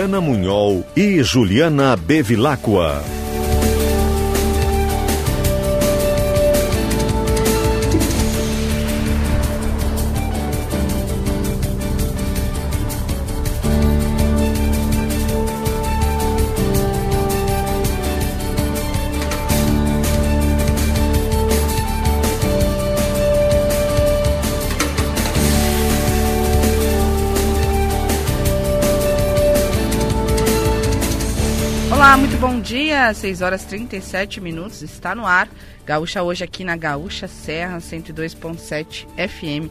Fabiana Munhol e Juliana Bevilacqua. Dia, 6 horas 37 minutos, está no ar. Gaúcha hoje aqui na Gaúcha Serra 102.7 FM.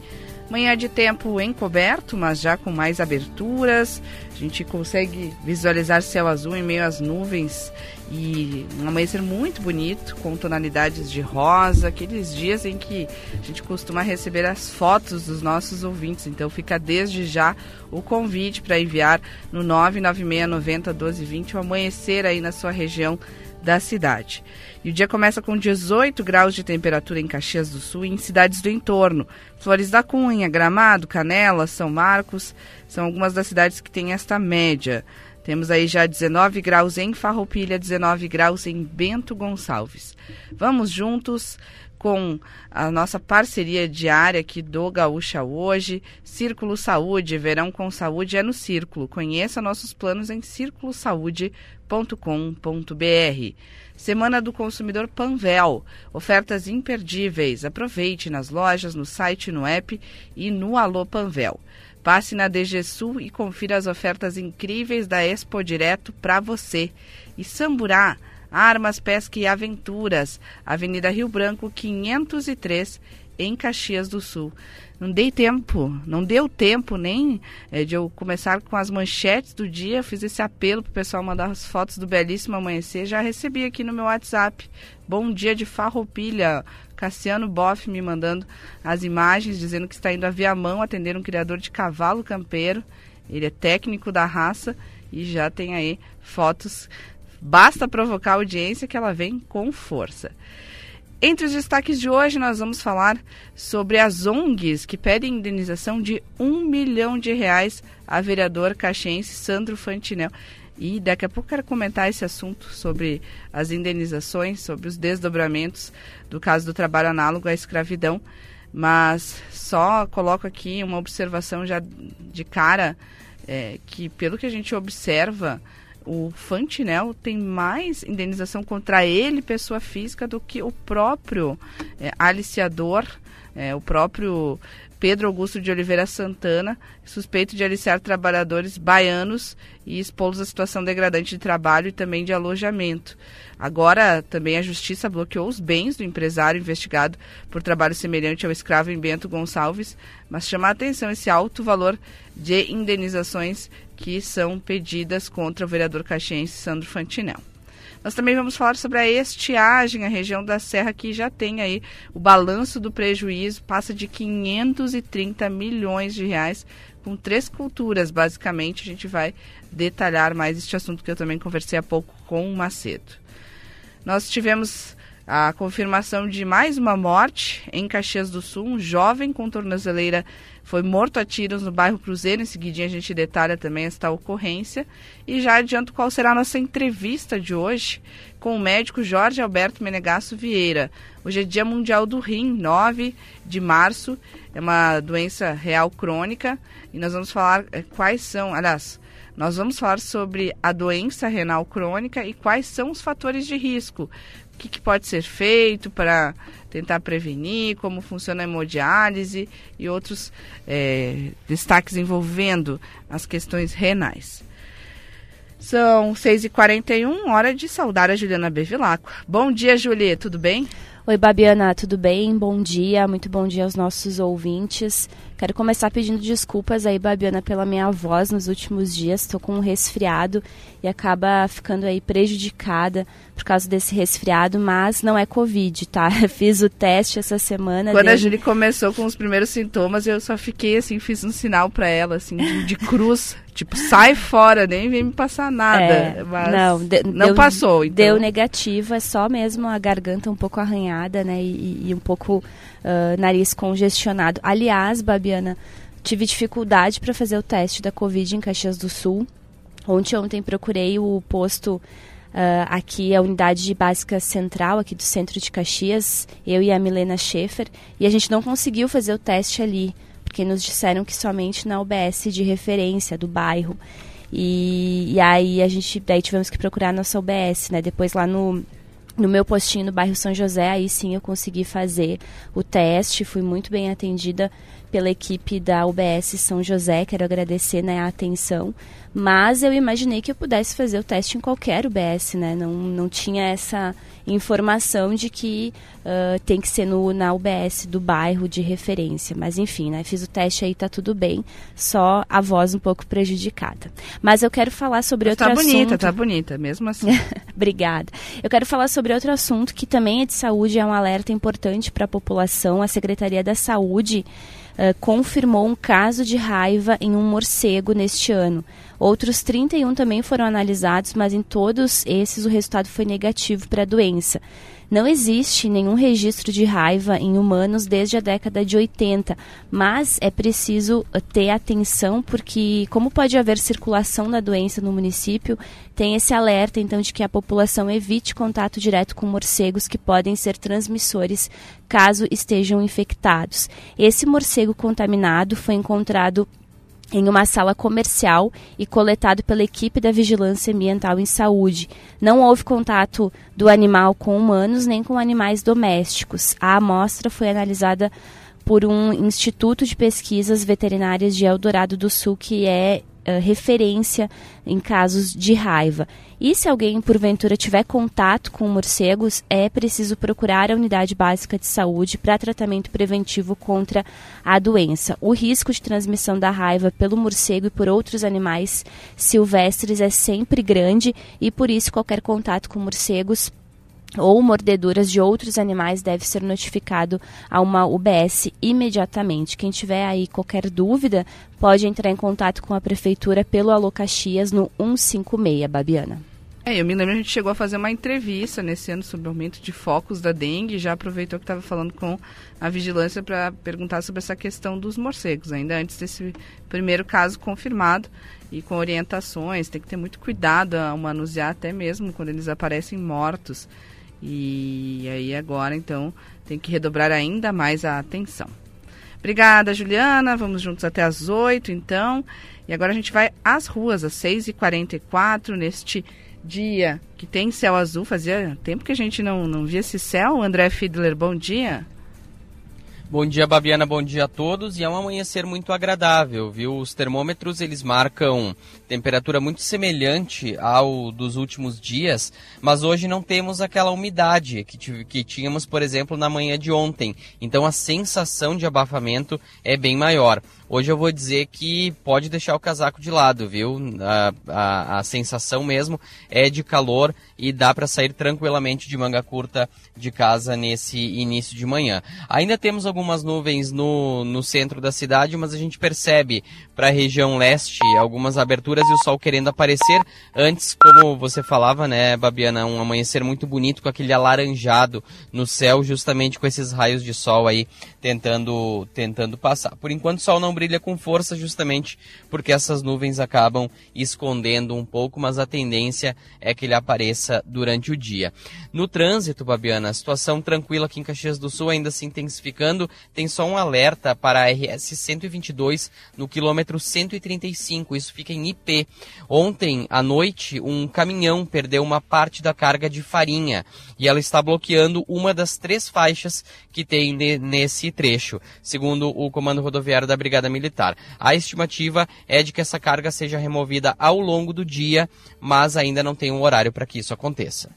Manhã de tempo encoberto, mas já com mais aberturas. A gente consegue visualizar céu azul em meio às nuvens e um amanhecer muito bonito, com tonalidades de rosa, aqueles dias em que a gente costuma receber as fotos dos nossos ouvintes. Então fica desde já o convite para enviar no 996 90 1220 o amanhecer aí na sua região da cidade. E o dia começa com 18 graus de temperatura em Caxias do Sul e em cidades do entorno. Flores da Cunha, Gramado, Canela, São Marcos são algumas das cidades que têm esta média. Temos aí já 19 graus em Farroupilha, 19 graus em Bento Gonçalves. Vamos juntos com a nossa parceria diária aqui do Gaúcha Hoje, Círculo Saúde, Verão com Saúde é no Círculo. Conheça nossos planos em círculosaude.com.br. Semana do Consumidor Panvel. Ofertas imperdíveis. Aproveite nas lojas, no site, no app e no Alô Panvel. Passe na DG Sul e confira as ofertas incríveis da Expo Direto para você. E Samburá Armas, Pesca e Aventuras, Avenida Rio Branco, 503, em Caxias do Sul. Não dei tempo, não deu tempo nem é, de eu começar com as manchetes do dia. Fiz esse apelo para o pessoal mandar as fotos do belíssimo amanhecer. Já recebi aqui no meu WhatsApp. Bom dia de farroupilha. Cassiano Boff me mandando as imagens, dizendo que está indo a Viamão atender um criador de cavalo campeiro. Ele é técnico da raça e já tem aí fotos Basta provocar a audiência que ela vem com força. Entre os destaques de hoje, nós vamos falar sobre as ONGs que pedem indenização de um milhão de reais a vereador caxiense Sandro Fantinel. E daqui a pouco quero comentar esse assunto sobre as indenizações, sobre os desdobramentos do caso do trabalho análogo à escravidão. Mas só coloco aqui uma observação já de cara, é, que pelo que a gente observa, o Fantinel tem mais indenização contra ele, pessoa física, do que o próprio é, aliciador, é, o próprio Pedro Augusto de Oliveira Santana, suspeito de aliciar trabalhadores baianos e expô-los à situação degradante de trabalho e também de alojamento. Agora, também a Justiça bloqueou os bens do empresário investigado por trabalho semelhante ao escravo em Bento Gonçalves, mas chama a atenção esse alto valor de indenizações que são pedidas contra o vereador caxiense Sandro Fantinel. Nós também vamos falar sobre a estiagem, a região da Serra que já tem aí o balanço do prejuízo, passa de 530 milhões de reais com três culturas, basicamente. A gente vai detalhar mais este assunto que eu também conversei há pouco com o Macedo. Nós tivemos a confirmação de mais uma morte em Caxias do Sul, um jovem com tornozeleira foi morto a tiros no bairro Cruzeiro. Em seguidinha a gente detalha também esta ocorrência. E já adianto qual será a nossa entrevista de hoje com o médico Jorge Alberto Menegasso Vieira. Hoje é Dia Mundial do Rim, 9 de março. É uma doença real crônica. E nós vamos falar é, quais são, aliás, nós vamos falar sobre a doença renal crônica e quais são os fatores de risco. Que, que pode ser feito para tentar prevenir, como funciona a hemodiálise e outros é, destaques envolvendo as questões renais. São 6h41, hora de saudar a Juliana Bevilacqua. Bom dia, Julie, tudo bem? Oi, Babiana, tudo bem? Bom dia, muito bom dia aos nossos ouvintes. Quero começar pedindo desculpas aí, Babiana, pela minha voz nos últimos dias. Estou com um resfriado e acaba ficando aí prejudicada por causa desse resfriado, mas não é Covid, tá? Fiz o teste essa semana. Quando a Julie começou com os primeiros sintomas, eu só fiquei assim, fiz um sinal para ela, assim, de, de cruz. tipo, sai fora, nem vem me passar nada. É, não, de, não deu, passou. Então. Deu negativo, é só mesmo a garganta um pouco arranhada, né? E, e um pouco uh, nariz congestionado. Aliás, Babiana, tive dificuldade para fazer o teste da Covid em Caxias do Sul. Ontem, ontem procurei o posto Uh, aqui a unidade básica central aqui do centro de Caxias, eu e a Milena Schaefer, e a gente não conseguiu fazer o teste ali, porque nos disseram que somente na UBS de referência do bairro. E, e aí a gente daí tivemos que procurar a nossa UBS, né? Depois lá no no meu postinho no bairro São José, aí sim eu consegui fazer o teste, fui muito bem atendida pela equipe da UBS São José, quero agradecer né, a atenção, mas eu imaginei que eu pudesse fazer o teste em qualquer UBS, né? Não, não tinha essa informação de que uh, tem que ser no, na UBS do bairro de referência. Mas enfim, né? Fiz o teste aí, tá tudo bem. Só a voz um pouco prejudicada. Mas eu quero falar sobre Mas outro tá assunto. Tá bonita, tá bonita, mesmo assim. Obrigada. Eu quero falar sobre outro assunto que também é de saúde, é um alerta importante para a população. A Secretaria da Saúde uh, confirmou um caso de raiva em um morcego neste ano. Outros 31 também foram analisados, mas em todos esses o resultado foi negativo para a doença. Não existe nenhum registro de raiva em humanos desde a década de 80, mas é preciso ter atenção porque, como pode haver circulação da doença no município, tem esse alerta então de que a população evite contato direto com morcegos que podem ser transmissores caso estejam infectados. Esse morcego contaminado foi encontrado em uma sala comercial e coletado pela equipe da Vigilância Ambiental em Saúde. Não houve contato do animal com humanos nem com animais domésticos. A amostra foi analisada por um Instituto de Pesquisas Veterinárias de Eldorado do Sul, que é uh, referência em casos de raiva. E se alguém, porventura, tiver contato com morcegos, é preciso procurar a unidade básica de saúde para tratamento preventivo contra a doença. O risco de transmissão da raiva pelo morcego e por outros animais silvestres é sempre grande e, por isso, qualquer contato com morcegos ou mordeduras de outros animais deve ser notificado a uma UBS imediatamente. Quem tiver aí qualquer dúvida, pode entrar em contato com a prefeitura pelo Alô Caxias no 156, Babiana. É, eu me lembro, a gente chegou a fazer uma entrevista nesse ano sobre o aumento de focos da dengue, já aproveitou que estava falando com a vigilância para perguntar sobre essa questão dos morcegos, ainda antes desse primeiro caso confirmado e com orientações, tem que ter muito cuidado ao manusear até mesmo quando eles aparecem mortos. E aí agora, então, tem que redobrar ainda mais a atenção. Obrigada, Juliana. Vamos juntos até às 8, então. E agora a gente vai às ruas, às 6h44, neste dia que tem céu azul. Fazia tempo que a gente não, não via esse céu. André Fiedler, bom dia. Bom dia, Babiana, bom dia a todos. E é um amanhecer muito agradável, viu? Os termômetros, eles marcam temperatura muito semelhante ao dos últimos dias, mas hoje não temos aquela umidade que, que tínhamos, por exemplo, na manhã de ontem. Então a sensação de abafamento é bem maior. Hoje eu vou dizer que pode deixar o casaco de lado, viu? A, a, a sensação mesmo é de calor e dá para sair tranquilamente de manga curta de casa nesse início de manhã. Ainda temos algumas nuvens no, no centro da cidade, mas a gente percebe para a região leste algumas aberturas e o sol querendo aparecer. Antes, como você falava, né, Babiana, um amanhecer muito bonito com aquele alaranjado no céu, justamente com esses raios de sol aí tentando, tentando passar. Por enquanto o sol não brilha com força, justamente porque essas nuvens acabam escondendo um pouco, mas a tendência é que ele apareça durante o dia. No trânsito, Babiana, a situação tranquila aqui em Caxias do Sul ainda se intensificando. Tem só um alerta para a RS 122 no quilômetro 135. Isso fica em IP. Ontem à noite, um caminhão perdeu uma parte da carga de farinha e ela está bloqueando uma das três faixas que tem nesse trecho, segundo o Comando Rodoviário da Brigada Militar. A estimativa é de que essa carga seja removida ao longo do dia, mas ainda não tem um horário para que isso aconteça.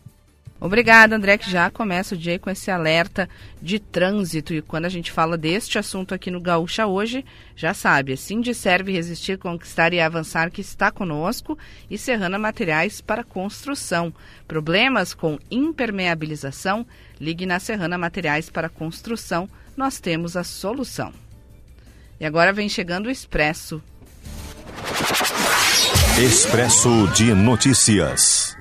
Obrigada, André, que já começa o dia com esse alerta de trânsito. E quando a gente fala deste assunto aqui no Gaúcha hoje, já sabe, assim de serve resistir, conquistar e avançar que está conosco e Serrana Materiais para Construção. Problemas com impermeabilização? Ligue na Serrana Materiais para Construção, nós temos a solução. E agora vem chegando o Expresso. Expresso de Notícias.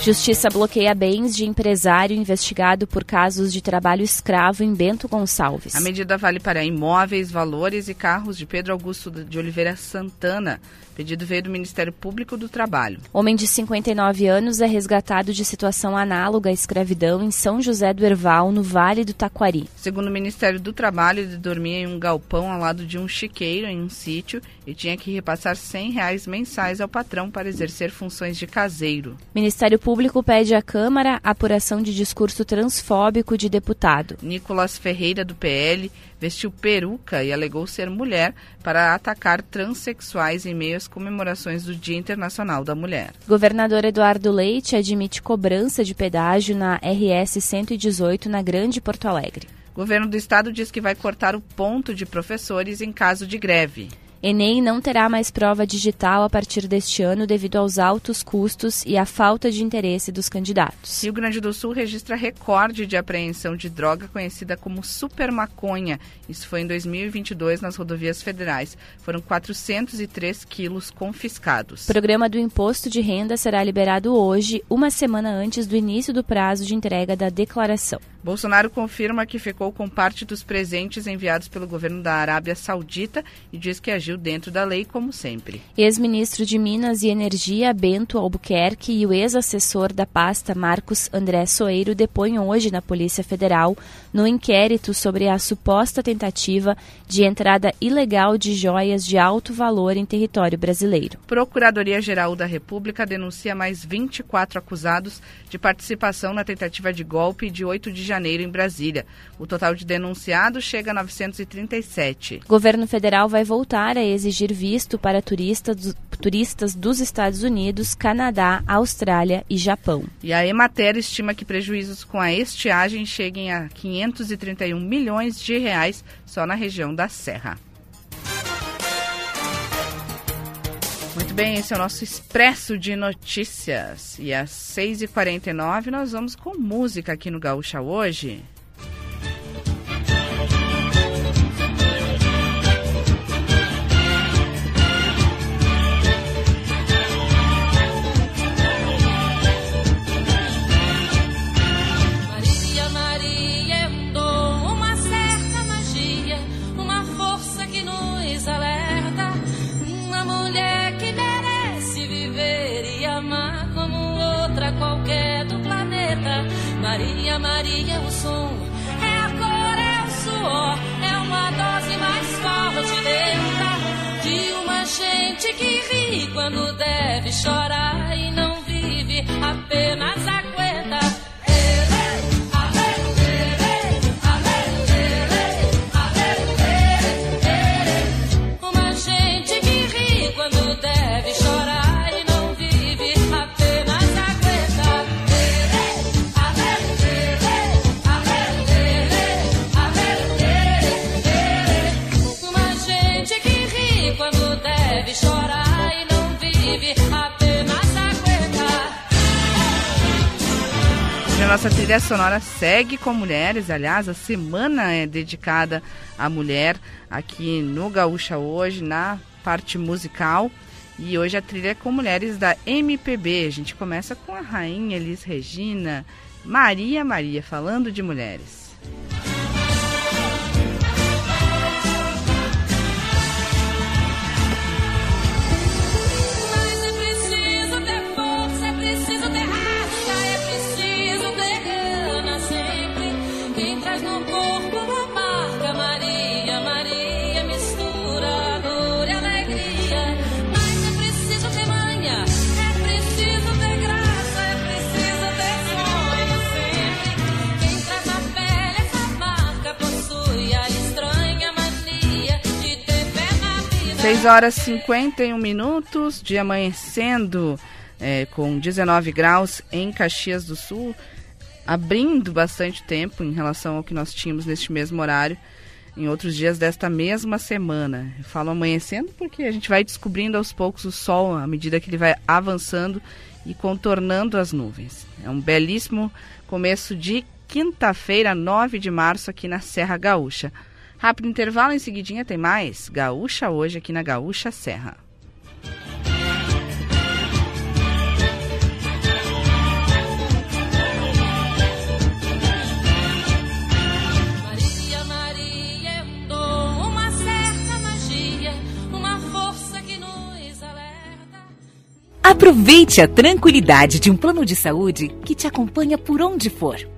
Justiça bloqueia bens de empresário investigado por casos de trabalho escravo em Bento Gonçalves. A medida vale para imóveis, valores e carros de Pedro Augusto de Oliveira Santana. Pedido veio do Ministério Público do Trabalho. Homem de 59 anos é resgatado de situação análoga à escravidão em São José do Herval, no Vale do Taquari. Segundo o Ministério do Trabalho, ele dormia em um galpão ao lado de um chiqueiro em um sítio e tinha que repassar 100 reais mensais ao patrão para exercer funções de caseiro. Ministério Público pede à Câmara apuração de discurso transfóbico de deputado. Nicolas Ferreira, do PL, vestiu peruca e alegou ser mulher para atacar transexuais em meio às comemorações do Dia Internacional da Mulher. Governador Eduardo Leite admite cobrança de pedágio na RS 118 na Grande Porto Alegre. Governo do Estado diz que vai cortar o ponto de professores em caso de greve. Enem não terá mais prova digital a partir deste ano devido aos altos custos e à falta de interesse dos candidatos. Rio Grande do Sul registra recorde de apreensão de droga conhecida como super maconha. Isso foi em 2022 nas rodovias federais. Foram 403 quilos confiscados. O programa do imposto de renda será liberado hoje, uma semana antes do início do prazo de entrega da declaração. Bolsonaro confirma que ficou com parte dos presentes enviados pelo governo da Arábia Saudita e diz que agiu dentro da lei, como sempre. Ex-ministro de Minas e Energia, Bento Albuquerque, e o ex-assessor da pasta, Marcos André Soeiro, depõem hoje na Polícia Federal no inquérito sobre a suposta tentativa de entrada ilegal de joias de alto valor em território brasileiro. Procuradoria-Geral da República denuncia mais 24 acusados de participação na tentativa de golpe de 8 de janeiro em Brasília. O total de denunciados chega a 937. O governo federal vai voltar a exigir visto para turistas, turistas dos Estados Unidos, Canadá, Austrália e Japão. E a Emater estima que prejuízos com a estiagem cheguem a 531 milhões de reais só na região da Serra. Muito bem, esse é o nosso Expresso de Notícias. E às 6h49 nós vamos com música aqui no Gaúcha hoje. Maria, Maria é o som, é a cor, é o suor, é uma dose mais forte dentro de uma gente que ri quando deve chorar e não vive, apenas trilha sonora segue com mulheres. Aliás, a semana é dedicada à mulher aqui no Gaúcha hoje, na parte musical. E hoje a trilha é com mulheres da MPB. A gente começa com a rainha Elis Regina, Maria Maria, falando de mulheres. 6 horas e 51 minutos de amanhecendo é, com 19 graus em Caxias do Sul, abrindo bastante tempo em relação ao que nós tínhamos neste mesmo horário em outros dias desta mesma semana. Eu falo amanhecendo porque a gente vai descobrindo aos poucos o sol à medida que ele vai avançando e contornando as nuvens. É um belíssimo começo de quinta-feira, 9 de março, aqui na Serra Gaúcha. Rápido intervalo, em seguidinha tem mais Gaúcha hoje aqui na Gaúcha Serra. Maria, Maria dom, uma certa magia, uma força que nos alerta. Aproveite a tranquilidade de um plano de saúde que te acompanha por onde for.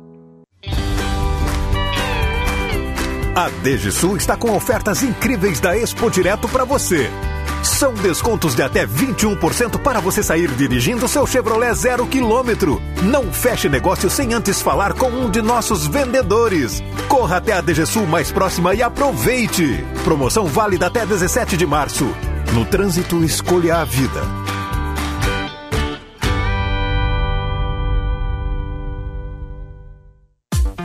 A DGSul está com ofertas incríveis da Expo Direto para você. São descontos de até 21% para você sair dirigindo seu Chevrolet zero quilômetro. Não feche negócio sem antes falar com um de nossos vendedores. Corra até a DGSul mais próxima e aproveite. Promoção válida até 17 de março. No trânsito, escolha a vida.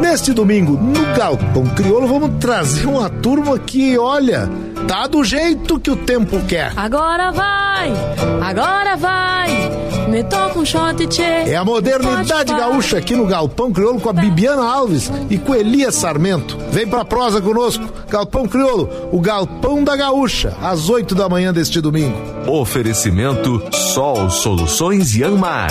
Neste domingo, no Galpão Crioulo, vamos trazer uma turma que, olha, tá do jeito que o tempo quer. Agora vai, agora vai, me toca um shot, tchê. É a modernidade gaúcha aqui no Galpão Crioulo com a Bibiana Alves e com Elias Sarmento. Vem pra prosa conosco, Galpão Crioulo, o Galpão da Gaúcha, às 8 da manhã deste domingo. Oferecimento Sol Soluções Yanmar.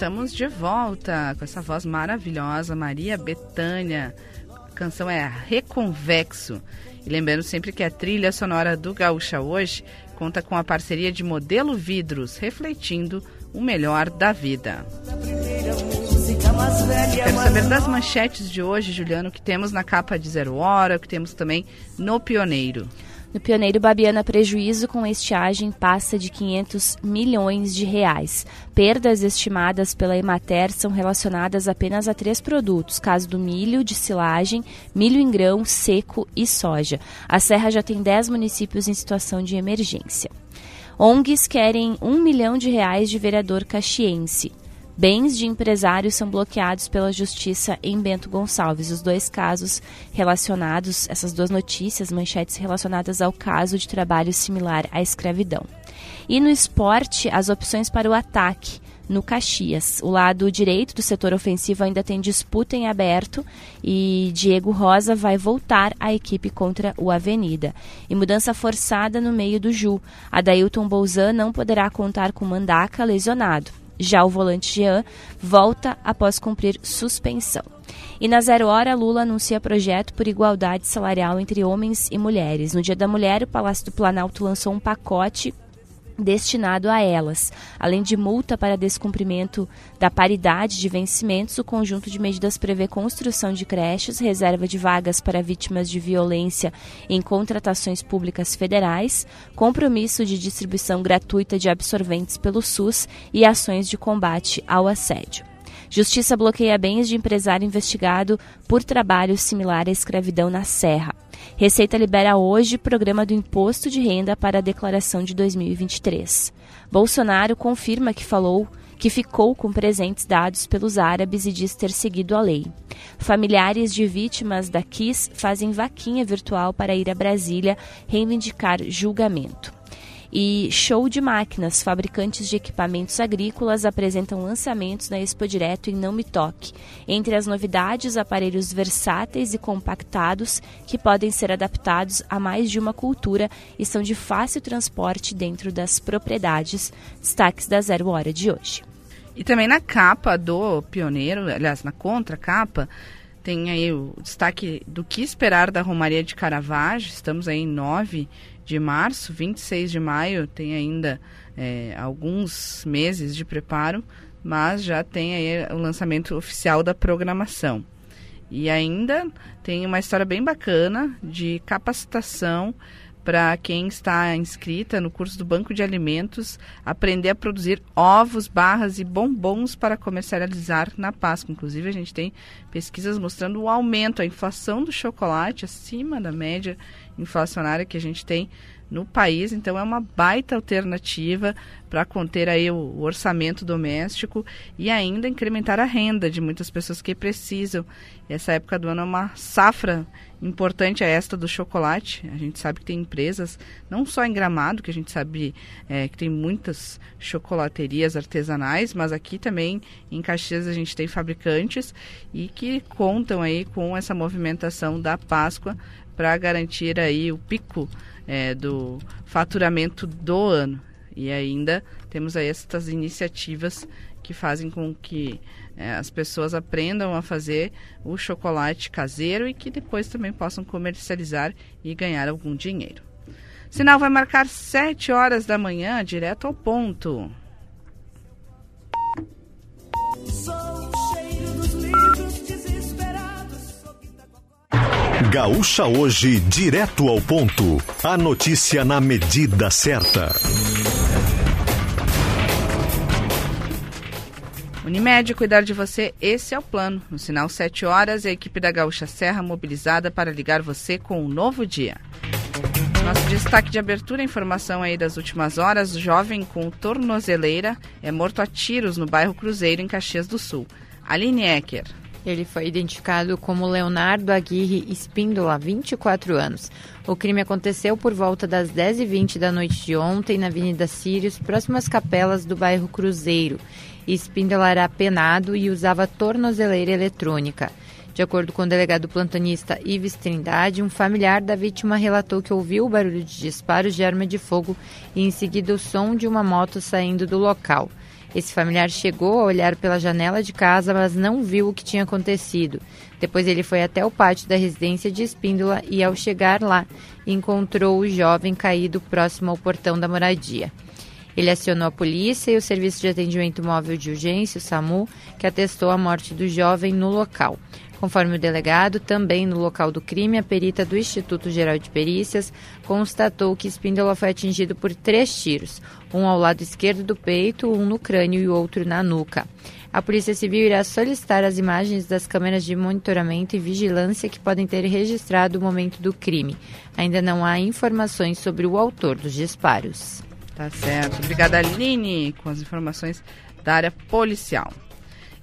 Estamos de volta com essa voz maravilhosa, Maria Betânia. A canção é Reconvexo. Lembrando sempre que a trilha sonora do Gaúcha hoje conta com a parceria de Modelo Vidros, refletindo o melhor da vida. Quero saber das manchetes de hoje, Juliano, que temos na capa de Zero Hora, que temos também no Pioneiro. No Pioneiro Babiana, prejuízo com estiagem passa de 500 milhões de reais. Perdas estimadas pela Emater são relacionadas apenas a três produtos, caso do milho de silagem, milho em grão, seco e soja. A Serra já tem 10 municípios em situação de emergência. ONGs querem um milhão de reais de vereador caxiense. Bens de empresários são bloqueados pela justiça em Bento Gonçalves. Os dois casos relacionados, essas duas notícias, manchetes relacionadas ao caso de trabalho similar à escravidão. E no esporte, as opções para o ataque no Caxias. O lado direito do setor ofensivo ainda tem disputa em aberto e Diego Rosa vai voltar à equipe contra o Avenida. E mudança forçada no meio do Ju. Adailton Bolzan não poderá contar com Mandaca lesionado. Já o volante Jean volta após cumprir suspensão. E na zero hora, Lula anuncia projeto por igualdade salarial entre homens e mulheres. No Dia da Mulher, o Palácio do Planalto lançou um pacote destinado a elas. Além de multa para descumprimento da paridade de vencimentos, o conjunto de medidas prevê construção de creches, reserva de vagas para vítimas de violência em contratações públicas federais, compromisso de distribuição gratuita de absorventes pelo SUS e ações de combate ao assédio. Justiça bloqueia bens de empresário investigado por trabalho similar à escravidão na Serra. Receita libera hoje programa do imposto de renda para a declaração de 2023. Bolsonaro confirma que falou que ficou com presentes dados pelos árabes e diz ter seguido a lei. Familiares de vítimas da KIS fazem vaquinha virtual para ir a Brasília reivindicar julgamento. E show de máquinas, fabricantes de equipamentos agrícolas apresentam lançamentos na Expo Direto em Não Me Toque. Entre as novidades, aparelhos versáteis e compactados que podem ser adaptados a mais de uma cultura e são de fácil transporte dentro das propriedades. Destaques da Zero Hora de hoje. E também na capa do Pioneiro, aliás, na contracapa, tem aí o destaque do que esperar da Romaria de Caravaggio. Estamos aí em 9 de março, 26 de maio, tem ainda é, alguns meses de preparo, mas já tem aí o lançamento oficial da programação. E ainda tem uma história bem bacana de capacitação para quem está inscrita no curso do Banco de Alimentos aprender a produzir ovos, barras e bombons para comercializar na Páscoa. Inclusive, a gente tem pesquisas mostrando o aumento, a inflação do chocolate acima da média inflacionária que a gente tem no país, então é uma baita alternativa para conter aí o orçamento doméstico e ainda incrementar a renda de muitas pessoas que precisam. Essa época do ano é uma safra importante é esta do chocolate. A gente sabe que tem empresas, não só em Gramado, que a gente sabe é, que tem muitas chocolaterias artesanais, mas aqui também em Caxias a gente tem fabricantes e que contam aí com essa movimentação da Páscoa para garantir aí o pico é, do faturamento do ano. E ainda temos aí estas iniciativas que fazem com que é, as pessoas aprendam a fazer o chocolate caseiro e que depois também possam comercializar e ganhar algum dinheiro. Sinal vai marcar 7 horas da manhã, direto ao ponto. Gaúcha hoje, direto ao ponto. A notícia na medida certa. Unimed, cuidar de você, esse é o plano. No sinal 7 horas, a equipe da Gaúcha Serra mobilizada para ligar você com um novo dia. Nosso destaque de abertura, informação aí das últimas horas, jovem com tornozeleira é morto a tiros no bairro Cruzeiro, em Caxias do Sul. Aline Ecker. Ele foi identificado como Leonardo Aguirre Espíndola, 24 anos. O crime aconteceu por volta das 10h20 da noite de ontem na Avenida Sírios, próximo às capelas do bairro Cruzeiro. Espíndola era apenado e usava tornozeleira eletrônica. De acordo com o delegado plantonista Ives Trindade, um familiar da vítima relatou que ouviu o barulho de disparos de arma de fogo e em seguida o som de uma moto saindo do local. Esse familiar chegou a olhar pela janela de casa, mas não viu o que tinha acontecido. Depois ele foi até o pátio da residência de Espíndola e, ao chegar lá, encontrou o jovem caído próximo ao portão da moradia. Ele acionou a polícia e o Serviço de Atendimento Móvel de Urgência, o SAMU, que atestou a morte do jovem no local. Conforme o delegado, também no local do crime, a perita do Instituto Geral de Perícias constatou que Espíndola foi atingido por três tiros, um ao lado esquerdo do peito, um no crânio e outro na nuca. A Polícia Civil irá solicitar as imagens das câmeras de monitoramento e vigilância que podem ter registrado o momento do crime. Ainda não há informações sobre o autor dos disparos. Tá certo. Obrigada, Aline, com as informações da área policial.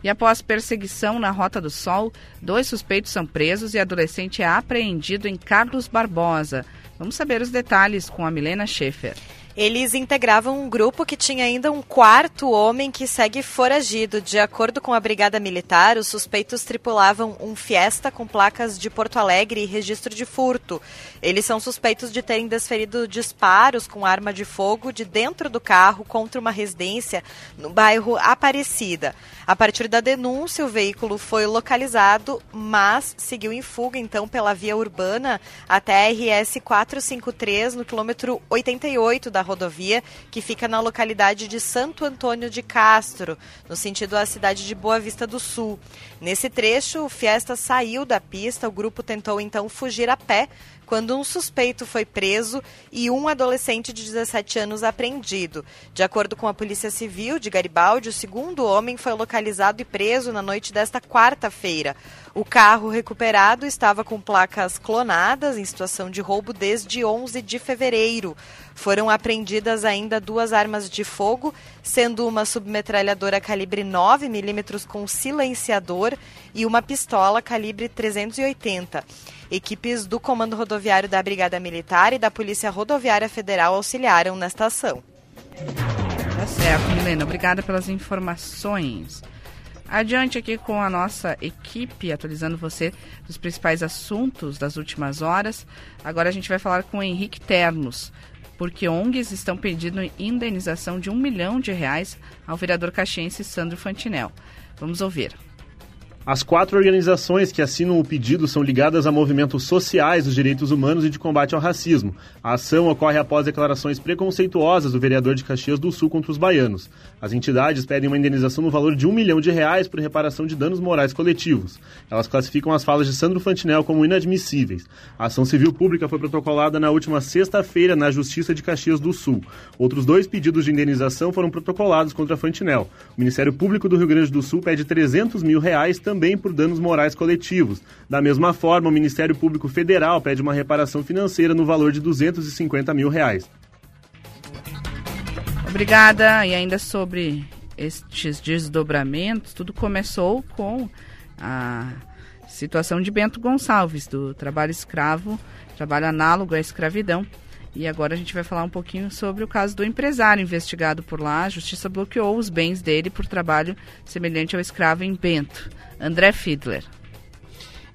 E após perseguição na Rota do Sol, dois suspeitos são presos e adolescente é apreendido em Carlos Barbosa. Vamos saber os detalhes com a Milena Schaefer. Eles integravam um grupo que tinha ainda um quarto homem que segue foragido. De acordo com a Brigada Militar, os suspeitos tripulavam um Fiesta com placas de Porto Alegre e registro de furto. Eles são suspeitos de terem desferido disparos com arma de fogo de dentro do carro contra uma residência no bairro Aparecida. A partir da denúncia, o veículo foi localizado, mas seguiu em fuga então pela via urbana até a RS 453 no quilômetro 88 da rodovia, que fica na localidade de Santo Antônio de Castro, no sentido à cidade de Boa Vista do Sul. Nesse trecho, o Fiesta saiu da pista, o grupo tentou então fugir a pé, quando um suspeito foi preso e um adolescente de 17 anos apreendido. De acordo com a Polícia Civil de Garibaldi, o segundo homem foi localizado e preso na noite desta quarta-feira. O carro recuperado estava com placas clonadas em situação de roubo desde 11 de fevereiro. Foram apreendidas ainda duas armas de fogo, sendo uma submetralhadora calibre 9 milímetros com silenciador e uma pistola calibre 380. Equipes do Comando Rodoviário da Brigada Militar e da Polícia Rodoviária Federal auxiliaram nesta ação. Tá certo, Milena. Obrigada pelas informações. Adiante aqui com a nossa equipe, atualizando você dos principais assuntos das últimas horas. Agora a gente vai falar com o Henrique Ternos, porque ONGs estão pedindo indenização de um milhão de reais ao vereador caxiense Sandro Fantinel. Vamos ouvir. As quatro organizações que assinam o pedido são ligadas a movimentos sociais dos direitos humanos e de combate ao racismo. A ação ocorre após declarações preconceituosas do vereador de Caxias do Sul contra os baianos. As entidades pedem uma indenização no valor de um milhão de reais por reparação de danos morais coletivos. Elas classificam as falas de Sandro Fantinel como inadmissíveis. A ação civil pública foi protocolada na última sexta-feira na Justiça de Caxias do Sul. Outros dois pedidos de indenização foram protocolados contra Fantinel. O Ministério Público do Rio Grande do Sul pede 300 mil reais também também por danos morais coletivos. Da mesma forma, o Ministério Público Federal pede uma reparação financeira no valor de 250 mil reais. Obrigada. E ainda sobre estes desdobramentos, tudo começou com a situação de Bento Gonçalves, do trabalho escravo, trabalho análogo à escravidão. E agora a gente vai falar um pouquinho sobre o caso do empresário investigado por lá. A justiça bloqueou os bens dele por trabalho semelhante ao escravo em Bento. André Fiedler.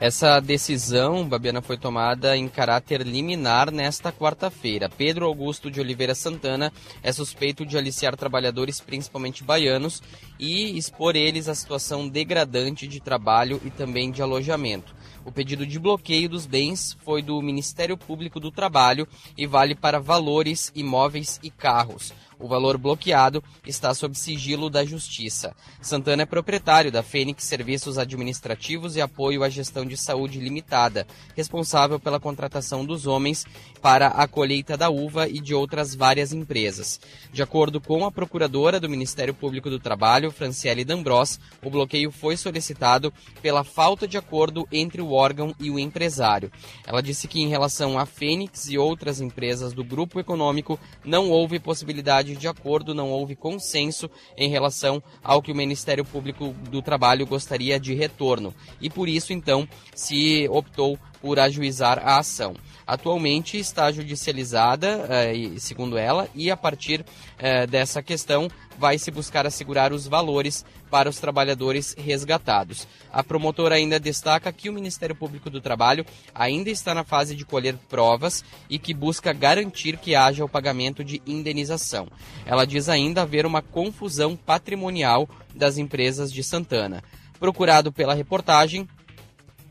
Essa decisão, Babiana, foi tomada em caráter liminar nesta quarta-feira. Pedro Augusto de Oliveira Santana é suspeito de aliciar trabalhadores, principalmente baianos, e expor eles à situação degradante de trabalho e também de alojamento. O pedido de bloqueio dos bens foi do Ministério Público do Trabalho e vale para valores, imóveis e carros. O valor bloqueado está sob sigilo da Justiça. Santana é proprietário da Fênix Serviços Administrativos e Apoio à Gestão de Saúde Limitada, responsável pela contratação dos homens para a colheita da uva e de outras várias empresas. De acordo com a procuradora do Ministério Público do Trabalho, Franciele D'Ambros, o bloqueio foi solicitado pela falta de acordo entre o órgão e o empresário. Ela disse que em relação à Fênix e outras empresas do grupo econômico não houve possibilidade de acordo, não houve consenso em relação ao que o Ministério Público do Trabalho gostaria de retorno. E por isso, então, se optou por ajuizar a ação. Atualmente está judicializada, eh, segundo ela, e a partir eh, dessa questão vai se buscar assegurar os valores para os trabalhadores resgatados. A promotora ainda destaca que o Ministério Público do Trabalho ainda está na fase de colher provas e que busca garantir que haja o pagamento de indenização. Ela diz ainda haver uma confusão patrimonial das empresas de Santana. Procurado pela reportagem,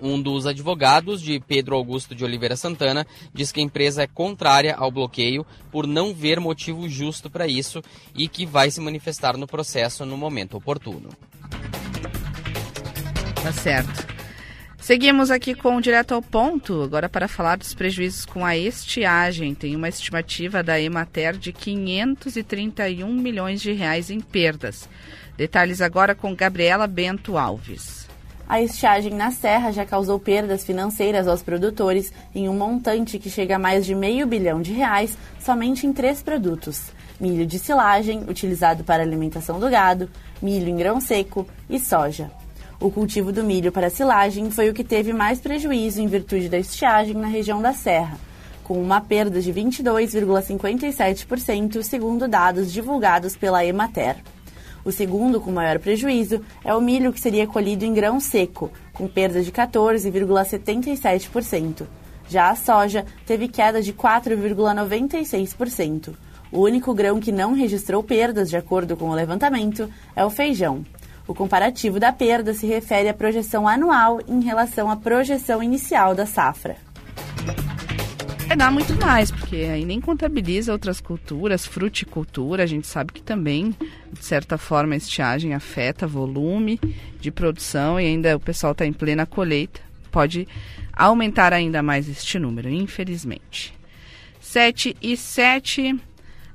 um dos advogados de Pedro Augusto de Oliveira Santana diz que a empresa é contrária ao bloqueio por não ver motivo justo para isso e que vai se manifestar no processo no momento oportuno. Tá certo. Seguimos aqui com Direto ao Ponto, agora para falar dos prejuízos com a estiagem. Tem uma estimativa da Emater de 531 milhões de reais em perdas. Detalhes agora com Gabriela Bento Alves. A estiagem na Serra já causou perdas financeiras aos produtores em um montante que chega a mais de meio bilhão de reais somente em três produtos: milho de silagem, utilizado para alimentação do gado, milho em grão seco e soja. O cultivo do milho para silagem foi o que teve mais prejuízo em virtude da estiagem na região da Serra, com uma perda de 22,57%, segundo dados divulgados pela Emater. O segundo com maior prejuízo é o milho que seria colhido em grão seco, com perda de 14,77%. Já a soja teve queda de 4,96%. O único grão que não registrou perdas, de acordo com o levantamento, é o feijão. O comparativo da perda se refere à projeção anual em relação à projeção inicial da safra. É dar muito mais, porque aí nem contabiliza outras culturas, fruticultura, a gente sabe que também, de certa forma, a estiagem afeta volume de produção e ainda o pessoal está em plena colheita. Pode aumentar ainda mais este número, infelizmente. 7 e 7.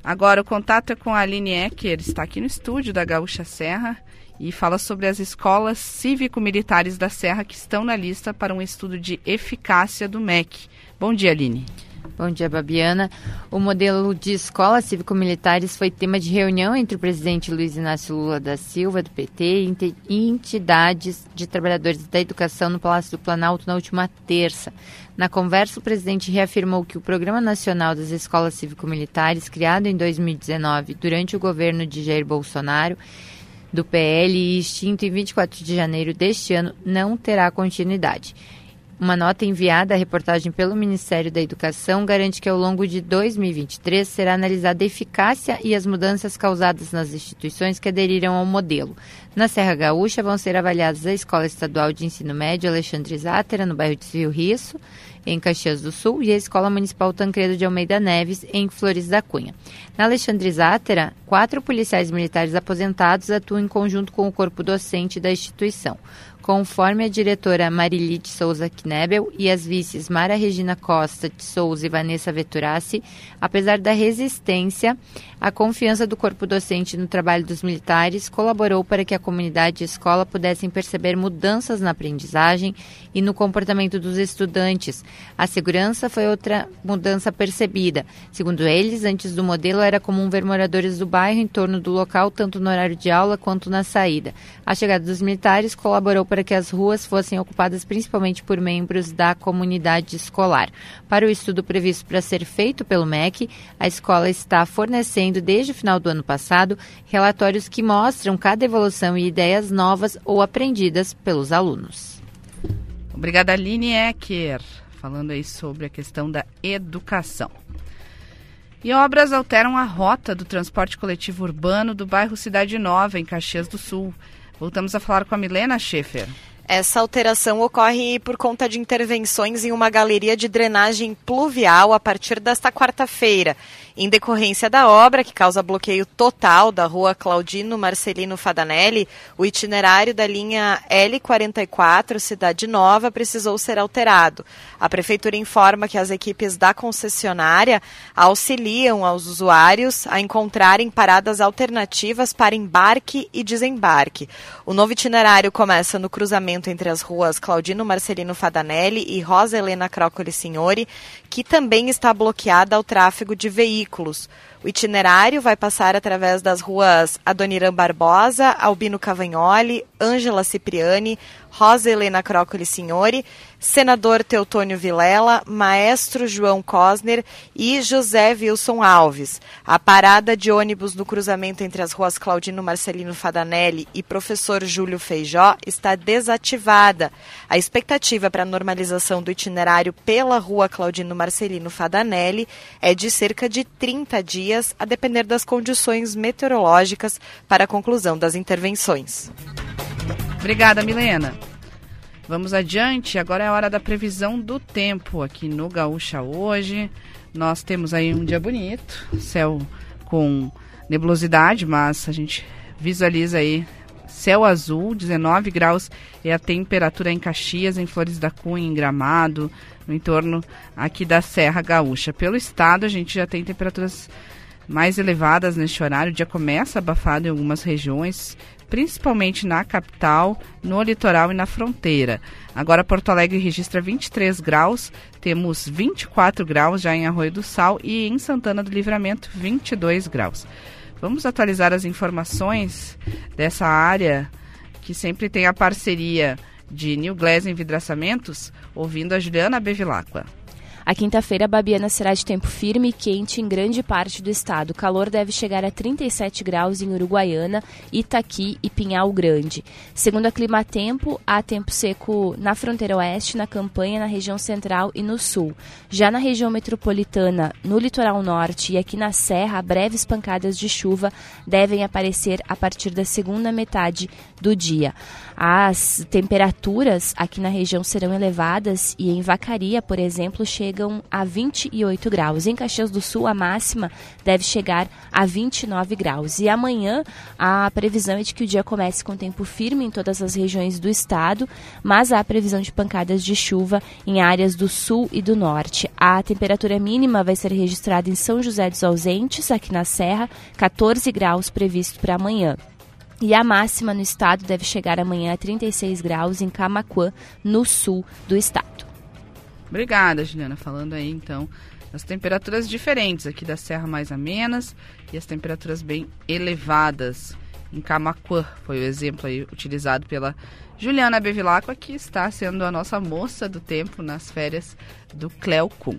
Agora o contato é com a Aline Ecker, está aqui no estúdio da Gaúcha Serra e fala sobre as escolas cívico-militares da Serra que estão na lista para um estudo de eficácia do MEC. Bom dia, Aline. Bom dia, Babiana. O modelo de escolas cívico-militares foi tema de reunião entre o presidente Luiz Inácio Lula da Silva, do PT, e entidades de trabalhadores da educação no Palácio do Planalto na última terça. Na conversa, o presidente reafirmou que o Programa Nacional das Escolas Cívico-Militares, criado em 2019 durante o governo de Jair Bolsonaro, do PL e extinto em 24 de janeiro deste ano, não terá continuidade. Uma nota enviada à reportagem pelo Ministério da Educação garante que ao longo de 2023 será analisada a eficácia e as mudanças causadas nas instituições que aderiram ao modelo. Na Serra Gaúcha vão ser avaliadas a Escola Estadual de Ensino Médio Alexandre Zátera, no bairro de Rio Risso, em Caxias do Sul, e a Escola Municipal Tancredo de Almeida Neves, em Flores da Cunha. Na Alexandre Zátera, quatro policiais militares aposentados atuam em conjunto com o corpo docente da instituição. Conforme a diretora Marili de Souza Knebel e as vices Mara Regina Costa de Souza e Vanessa Veturassi, apesar da resistência, a confiança do corpo docente no trabalho dos militares colaborou para que a comunidade e escola pudessem perceber mudanças na aprendizagem e no comportamento dos estudantes. A segurança foi outra mudança percebida. Segundo eles, antes do modelo era comum ver moradores do bairro em torno do local, tanto no horário de aula quanto na saída. A chegada dos militares colaborou para para que as ruas fossem ocupadas principalmente por membros da comunidade escolar. Para o estudo previsto para ser feito pelo MEC, a escola está fornecendo desde o final do ano passado relatórios que mostram cada evolução e ideias novas ou aprendidas pelos alunos. Obrigada, Aline Ecker, falando aí sobre a questão da educação. E obras alteram a rota do transporte coletivo urbano do bairro Cidade Nova, em Caxias do Sul. Voltamos a falar com a Milena Schaefer. Essa alteração ocorre por conta de intervenções em uma galeria de drenagem pluvial a partir desta quarta-feira. Em decorrência da obra, que causa bloqueio total da rua Claudino Marcelino Fadanelli, o itinerário da linha L44 Cidade Nova precisou ser alterado. A Prefeitura informa que as equipes da concessionária auxiliam aos usuários a encontrarem paradas alternativas para embarque e desembarque. O novo itinerário começa no cruzamento entre as ruas Claudino Marcelino Fadanelli e Rosa Helena Crócoli Signori, que também está bloqueada ao tráfego de veículos. O itinerário vai passar através das ruas Adoniran Barbosa, Albino Cavagnoli, Ângela Cipriani, Rosa Helena Crócoli Signori, senador Teutônio Vilela, maestro João Cosner e José Wilson Alves. A parada de ônibus no cruzamento entre as ruas Claudino Marcelino Fadanelli e professor Júlio Feijó está desativada. A expectativa para a normalização do itinerário pela rua Claudino Marcelino Fadanelli é de cerca de 30 dias, a depender das condições meteorológicas para a conclusão das intervenções. Obrigada, Milena. Vamos adiante, agora é a hora da previsão do tempo aqui no Gaúcha hoje. Nós temos aí um dia bonito, céu com nebulosidade, mas a gente visualiza aí Céu azul, 19 graus é a temperatura em Caxias, em Flores da Cunha, em Gramado, no entorno aqui da Serra Gaúcha. Pelo estado, a gente já tem temperaturas mais elevadas neste horário. O dia começa abafado em algumas regiões, principalmente na capital, no litoral e na fronteira. Agora Porto Alegre registra 23 graus, temos 24 graus já em Arroio do Sal e em Santana do Livramento 22 graus. Vamos atualizar as informações dessa área que sempre tem a parceria de New Glass Envidraçamentos, ouvindo a Juliana Bevilacqua. A quinta-feira, Babiana será de tempo firme e quente em grande parte do estado. O calor deve chegar a 37 graus em Uruguaiana, Itaqui e Pinhal Grande. Segundo a Climatempo, há tempo seco na fronteira oeste, na campanha, na região central e no sul. Já na região metropolitana, no litoral norte e aqui na Serra, breves pancadas de chuva devem aparecer a partir da segunda metade do dia. As temperaturas aqui na região serão elevadas e em Vacaria, por exemplo, chegam a 28 graus. Em Caxias do Sul, a máxima deve chegar a 29 graus. E amanhã, a previsão é de que o dia comece com tempo firme em todas as regiões do estado, mas há previsão de pancadas de chuva em áreas do sul e do norte. A temperatura mínima vai ser registrada em São José dos Ausentes, aqui na Serra, 14 graus previsto para amanhã. E a máxima no estado deve chegar amanhã a 36 graus em Camaquã, no sul do estado. Obrigada, Juliana. Falando aí, então, as temperaturas diferentes aqui da Serra mais amenas e as temperaturas bem elevadas em Camaquã. Foi o exemplo aí utilizado pela Juliana Bevilacqua, que está sendo a nossa moça do tempo nas férias do Cleocum.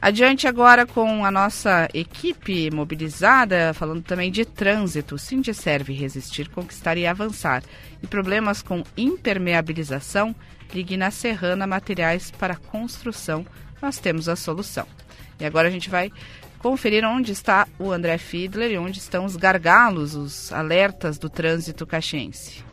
Adiante agora com a nossa equipe mobilizada, falando também de trânsito. Cindy serve resistir, conquistar e avançar. E problemas com impermeabilização, ligue na Serrana Materiais para Construção. Nós temos a solução. E agora a gente vai conferir onde está o André Fiedler e onde estão os gargalos, os alertas do trânsito caxiense.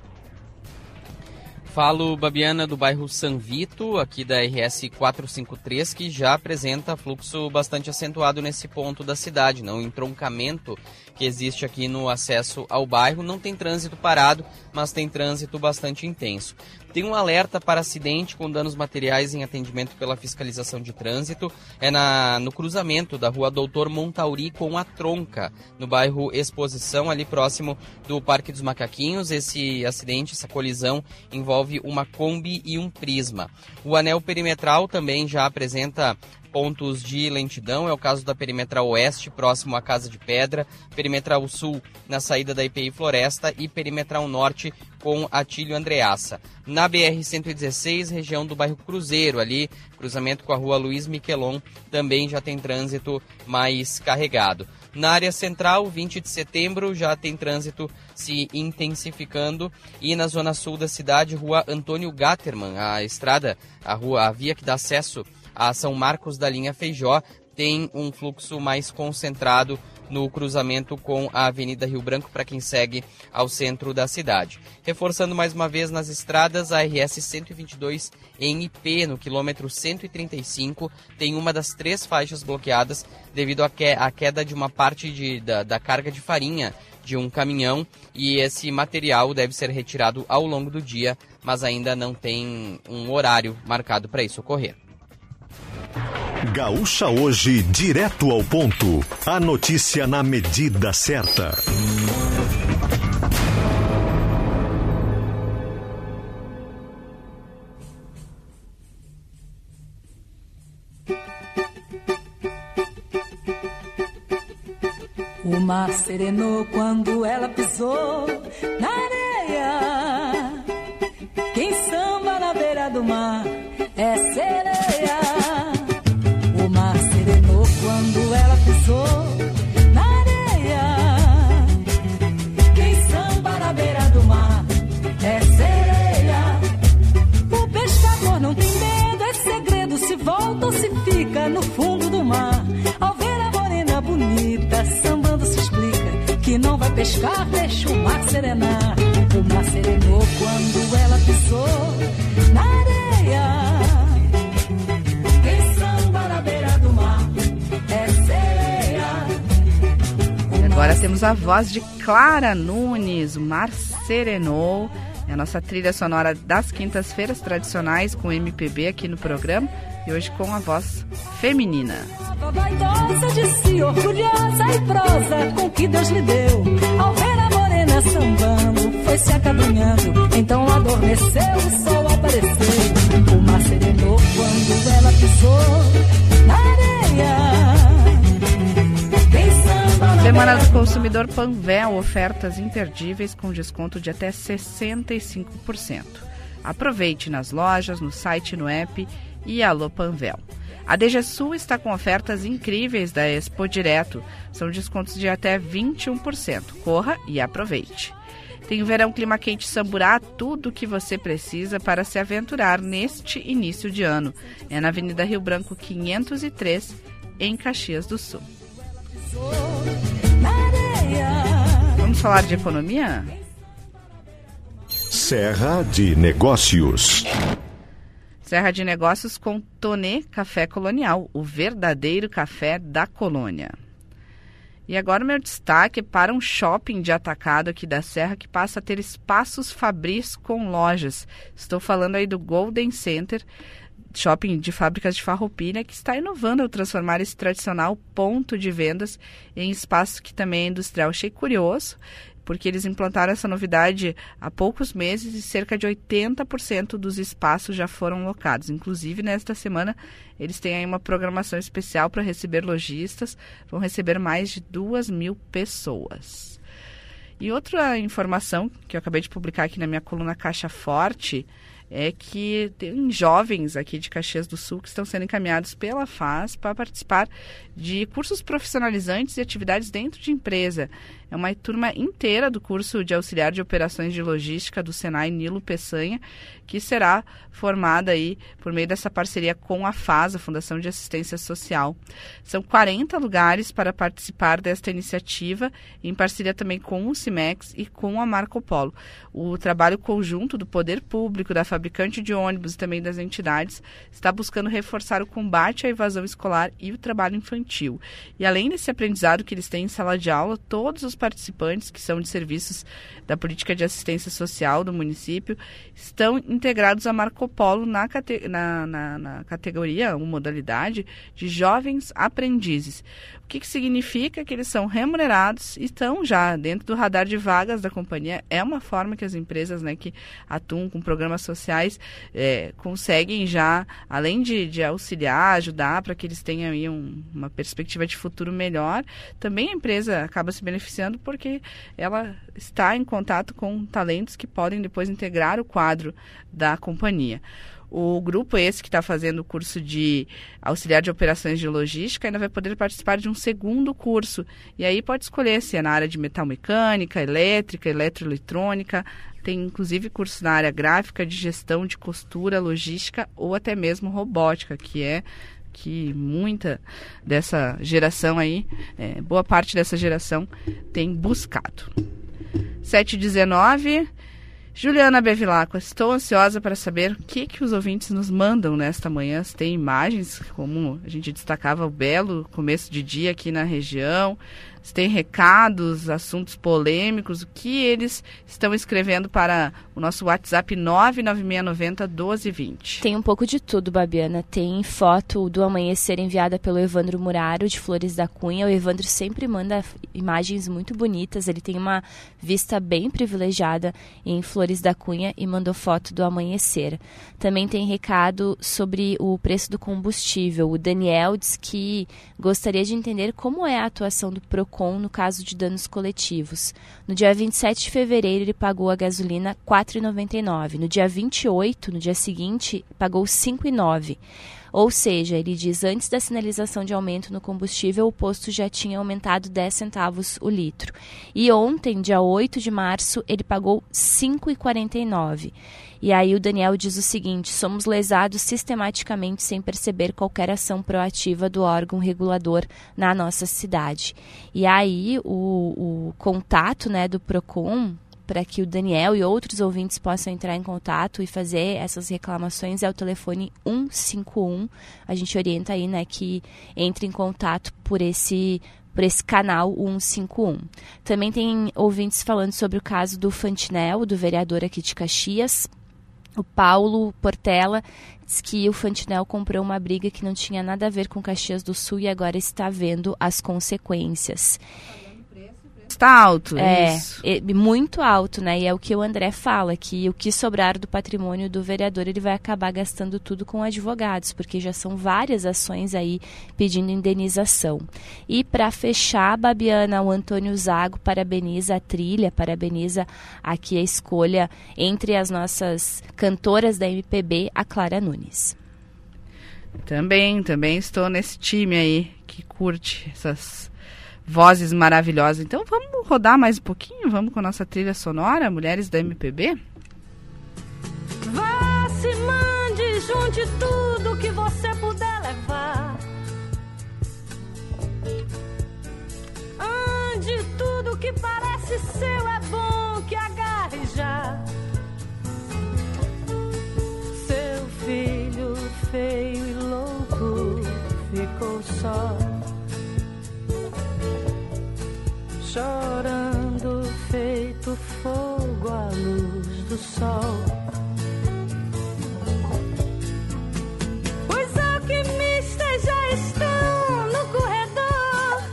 Falo, Babiana, do bairro San Vito, aqui da RS 453, que já apresenta fluxo bastante acentuado nesse ponto da cidade. Não? O entroncamento que existe aqui no acesso ao bairro não tem trânsito parado, mas tem trânsito bastante intenso. Tem um alerta para acidente com danos materiais em atendimento pela fiscalização de trânsito. É na, no cruzamento da rua Doutor Montauri com a Tronca, no bairro Exposição, ali próximo do Parque dos Macaquinhos. Esse acidente, essa colisão, envolve uma Kombi e um Prisma. O anel perimetral também já apresenta pontos de lentidão. É o caso da Perimetral Oeste, próximo à Casa de Pedra, Perimetral Sul, na saída da IPI Floresta e Perimetral Norte com Atílio Andreaça. Na BR-116, região do bairro Cruzeiro, ali, cruzamento com a rua Luiz Miquelon, também já tem trânsito mais carregado. Na área central, 20 de setembro, já tem trânsito se intensificando. E na zona sul da cidade, rua Antônio Gatterman, a estrada, a rua, a via que dá acesso a São Marcos da linha Feijó tem um fluxo mais concentrado no cruzamento com a Avenida Rio Branco para quem segue ao centro da cidade. Reforçando mais uma vez nas estradas, a RS 122 em IP, no quilômetro 135, tem uma das três faixas bloqueadas devido à queda de uma parte de, da, da carga de farinha de um caminhão e esse material deve ser retirado ao longo do dia, mas ainda não tem um horário marcado para isso ocorrer. Gaúcha hoje, direto ao ponto. A notícia na medida certa. O mar serenou quando ela pisou na areia. Quem samba na beira do mar é sereia. Quando ela pisou na areia. Quem samba na beira do mar é sereia. O pescador não tem medo, é segredo se volta ou se fica no fundo do mar. Ao ver a morena bonita sambando se explica que não vai pescar, deixa o mar serenar. O mar serenou quando ela pisou na areia. Agora temos a voz de Clara Nunes, o Mar Serenou. É a nossa trilha sonora das quintas-feiras tradicionais com MPB aqui no programa e hoje com a voz feminina. Vaidosa de si, orgulhosa e prosa com que Deus lhe deu. Ao ver a morena sambando, foi se acabrunhando. Então adormeceu, o sol apareceu. O mar serenou quando ela pisou na areia. Semana do Consumidor Panvel, ofertas imperdíveis com desconto de até 65%. Aproveite nas lojas, no site, no app e Alô Panvel. A DGSul está com ofertas incríveis da Expo Direto. São descontos de até 21%. Corra e aproveite. Tem o Verão Clima Quente Samburá, tudo o que você precisa para se aventurar neste início de ano. É na Avenida Rio Branco 503, em Caxias do Sul. Vamos falar de economia? Serra de Negócios. Serra de Negócios com Tonê Café Colonial, o verdadeiro café da colônia. E agora o meu destaque é para um shopping de atacado aqui da Serra que passa a ter espaços fabris com lojas. Estou falando aí do Golden Center, shopping de fábricas de farroupilha, que está inovando ao transformar esse tradicional ponto de vendas em espaço que também é industrial. Achei curioso, porque eles implantaram essa novidade há poucos meses e cerca de 80% dos espaços já foram locados. Inclusive, nesta semana, eles têm aí uma programação especial para receber lojistas, vão receber mais de duas mil pessoas. E outra informação que eu acabei de publicar aqui na minha coluna Caixa Forte é que tem jovens aqui de Caxias do Sul que estão sendo encaminhados pela FAS para participar de cursos profissionalizantes e atividades dentro de empresa. É uma turma inteira do curso de auxiliar de operações de logística do Senai Nilo Peçanha, que será formada aí por meio dessa parceria com a FAS, a Fundação de Assistência Social. São 40 lugares para participar desta iniciativa, em parceria também com o CIMEX e com a Marco Polo. O trabalho conjunto do poder público, da fabricante de ônibus e também das entidades está buscando reforçar o combate à evasão escolar e o trabalho infantil. E além desse aprendizado que eles têm em sala de aula, todos os participantes que são de serviços da política de assistência social do município estão integrados a Marco Polo na, na, na, na categoria, uma modalidade de jovens aprendizes. O que, que significa que eles são remunerados e estão já dentro do radar de vagas da companhia. É uma forma que as empresas né, que atuam com programas sociais é, conseguem já, além de, de auxiliar, ajudar para que eles tenham aí um, uma perspectiva de futuro melhor, também a empresa acaba se beneficiando porque ela está em contato com talentos que podem depois integrar o quadro da companhia. O grupo esse que está fazendo o curso de auxiliar de operações de logística ainda vai poder participar de um segundo curso. E aí pode escolher se é na área de metal mecânica, elétrica, eletroeletrônica. Tem inclusive curso na área gráfica, de gestão de costura, logística ou até mesmo robótica, que é que muita dessa geração aí, é, boa parte dessa geração tem buscado. 719. Juliana Bevilacqua, estou ansiosa para saber o que, que os ouvintes nos mandam nesta manhã. Se tem imagens, como a gente destacava o belo começo de dia aqui na região, se tem recados, assuntos polêmicos, o que eles estão escrevendo para o nosso WhatsApp 99690 1220. Tem um pouco de tudo, Babiana. Tem foto do amanhecer enviada pelo Evandro Muraro, de Flores da Cunha. O Evandro sempre manda imagens muito bonitas. Ele tem uma vista bem privilegiada em Flores da Cunha e mandou foto do amanhecer. Também tem recado sobre o preço do combustível. O Daniel diz que gostaria de entender como é a atuação do PROCON no caso de danos coletivos. No dia 27 de fevereiro, ele pagou a gasolina R$ 4,99. No dia 28, no dia seguinte, pagou R$ 5,9. Ou seja, ele diz antes da sinalização de aumento no combustível, o posto já tinha aumentado 10 centavos o litro. E ontem, dia 8 de março, ele pagou R$ 5,49. E aí o Daniel diz o seguinte: somos lesados sistematicamente sem perceber qualquer ação proativa do órgão regulador na nossa cidade. E aí o, o contato né, do PROCON para que o Daniel e outros ouvintes possam entrar em contato e fazer essas reclamações é o telefone 151. A gente orienta aí, né, que entre em contato por esse por esse canal 151. Também tem ouvintes falando sobre o caso do Fantinel, do vereador aqui de Caxias. O Paulo Portela diz que o Fantinel comprou uma briga que não tinha nada a ver com Caxias do Sul e agora está vendo as consequências. Está alto, É, isso. é, muito alto, né? E é o que o André fala, que o que sobrar do patrimônio do vereador, ele vai acabar gastando tudo com advogados, porque já são várias ações aí pedindo indenização. E para fechar, Babiana, o Antônio Zago parabeniza a trilha, parabeniza aqui a escolha entre as nossas cantoras da MPB, a Clara Nunes. Também, também estou nesse time aí que curte essas vozes maravilhosas. Então vamos rodar mais um pouquinho? Vamos com a nossa trilha sonora, Mulheres da MPB? Vá, se mande, junte tudo que você puder levar. Ande, tudo que parece seu é bom que agarre já. Seu filho feio e louco ficou só. Chorando, feito fogo à luz do sol. Os alquimistas já estão no corredor.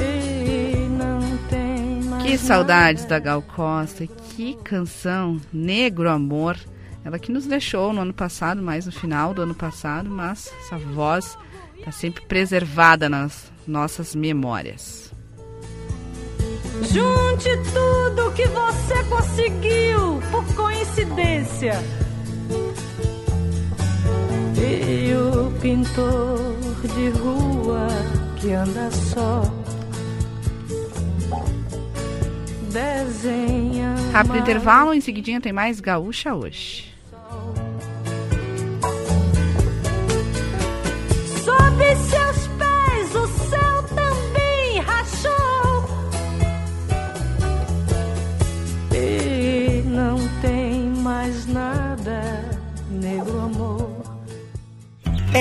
E não tem mais. Que saudades da Gal Costa, que canção, Negro Amor. Ela que nos deixou no ano passado, mais no final do ano passado, mas essa voz está sempre preservada nas nossas memórias. Junte tudo que você conseguiu por coincidência. E o pintor de rua que anda só. Desenha. Rápido intervalo, em seguidinha tem mais Gaúcha hoje.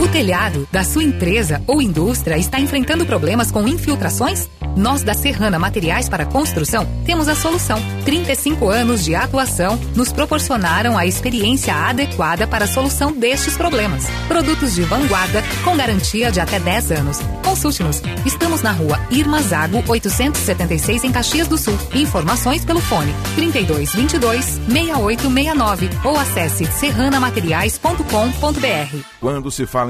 O telhado da sua empresa ou indústria está enfrentando problemas com infiltrações? Nós da Serrana Materiais para Construção temos a solução. 35 anos de atuação nos proporcionaram a experiência adequada para a solução destes problemas. Produtos de vanguarda com garantia de até 10 anos. Consulte-nos. Estamos na rua Irma Zago 876 em Caxias do Sul. Informações pelo fone 3222 6869 ou acesse serranamateriais.com.br. Quando se fala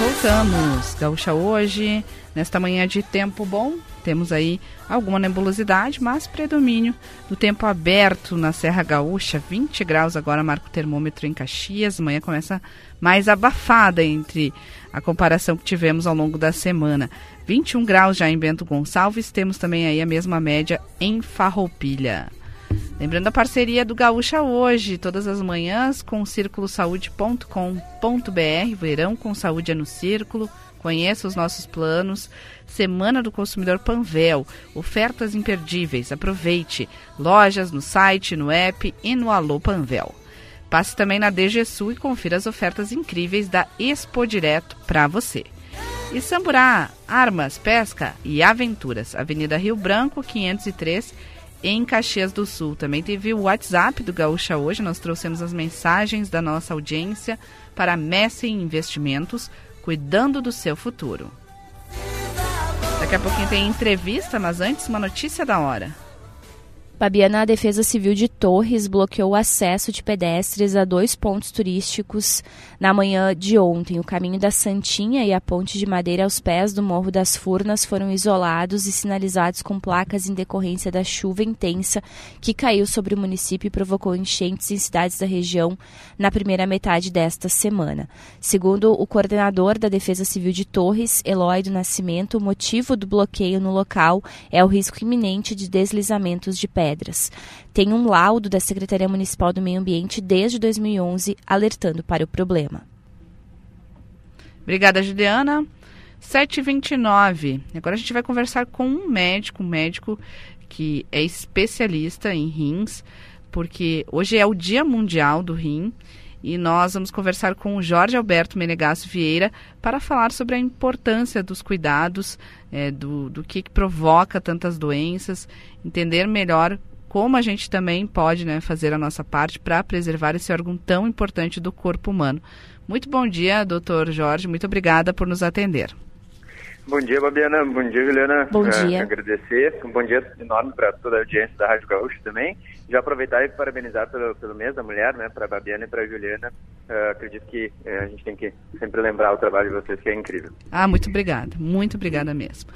Voltamos. Gaúcha hoje, nesta manhã de tempo bom, temos aí alguma nebulosidade, mas predomínio do tempo aberto na Serra Gaúcha, 20 graus agora marca o termômetro em Caxias. Amanhã começa mais abafada entre a comparação que tivemos ao longo da semana. 21 graus já em Bento Gonçalves, temos também aí a mesma média em Farroupilha. Lembrando a parceria do Gaúcha hoje, todas as manhãs com círculosaude.com.br, verão com saúde é no círculo. Conheça os nossos planos. Semana do Consumidor Panvel, ofertas imperdíveis. Aproveite. Lojas no site, no app e no Alô Panvel. Passe também na DG Sul e confira as ofertas incríveis da Expo Direto para você. E Samburá, armas, pesca e aventuras. Avenida Rio Branco, 503, em Caxias do Sul. Também teve o WhatsApp do Gaúcha hoje. Nós trouxemos as mensagens da nossa audiência para Messi Investimentos, cuidando do seu futuro. Daqui a pouquinho tem entrevista, mas antes uma notícia da hora. Babiana, a Defesa Civil de Torres bloqueou o acesso de pedestres a dois pontos turísticos na manhã de ontem. O caminho da Santinha e a ponte de madeira aos pés do Morro das Furnas foram isolados e sinalizados com placas em decorrência da chuva intensa que caiu sobre o município e provocou enchentes em cidades da região na primeira metade desta semana. Segundo o coordenador da Defesa Civil de Torres, Eloy do Nascimento, o motivo do bloqueio no local é o risco iminente de deslizamentos de pedras pedras. Tem um laudo da Secretaria Municipal do Meio Ambiente desde 2011 alertando para o problema. Obrigada, Juliana. 7h29. Agora a gente vai conversar com um médico, um médico que é especialista em rins, porque hoje é o Dia Mundial do Rim e nós vamos conversar com o Jorge Alberto Menegasso Vieira para falar sobre a importância dos cuidados, é, do, do que, que provoca tantas doenças, entender melhor como a gente também pode né, fazer a nossa parte para preservar esse órgão tão importante do corpo humano. Muito bom dia, doutor Jorge, muito obrigada por nos atender. Bom dia, Babiana. Bom dia, Juliana. Bom Uh, dia. agradecer. Um bom dia enorme para toda a audiência da Rádio Gaúcho também. Já aproveitar e parabenizar pelo, pelo mês da mulher, né, para a Babiana e para a Juliana. Uh, acredito que eh, a gente tem que sempre lembrar o trabalho de vocês, que é incrível. Ah, muito obrigada, muito obrigada mesmo.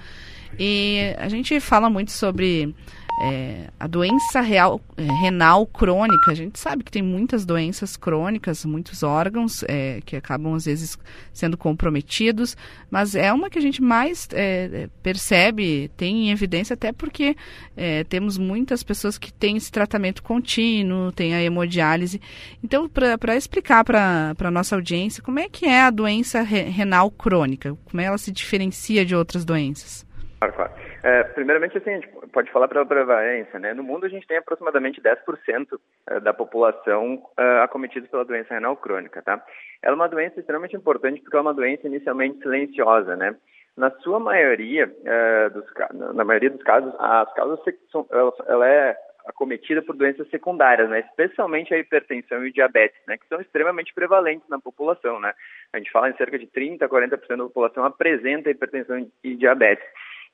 E a gente fala muito sobre é, a doença real, é, renal crônica. A gente sabe que tem muitas doenças crônicas, muitos órgãos é, que acabam às vezes sendo comprometidos, mas é uma que a gente mais é, percebe, tem em evidência, até porque é, temos muitas pessoas que têm esse tratamento contínuo, tem a hemodiálise. Então, para explicar para a nossa audiência como é que é a doença re, renal crônica, como ela se diferencia de outras doenças. Claro, claro. É, primeiramente, assim, a gente pode falar pela prevalência, né? No mundo, a gente tem aproximadamente 10% eh, da população uh, acometida pela doença renal crônica, tá? Ela é uma doença extremamente importante porque é uma doença inicialmente silenciosa, né? Na sua maioria, uh, dos, na maioria dos casos, as causas são, ela, é acometida por doenças secundárias, né? Especialmente a hipertensão e o diabetes, né? Que são extremamente prevalentes na população, né? A gente fala em cerca de 30 a 40% da população apresenta hipertensão e diabetes.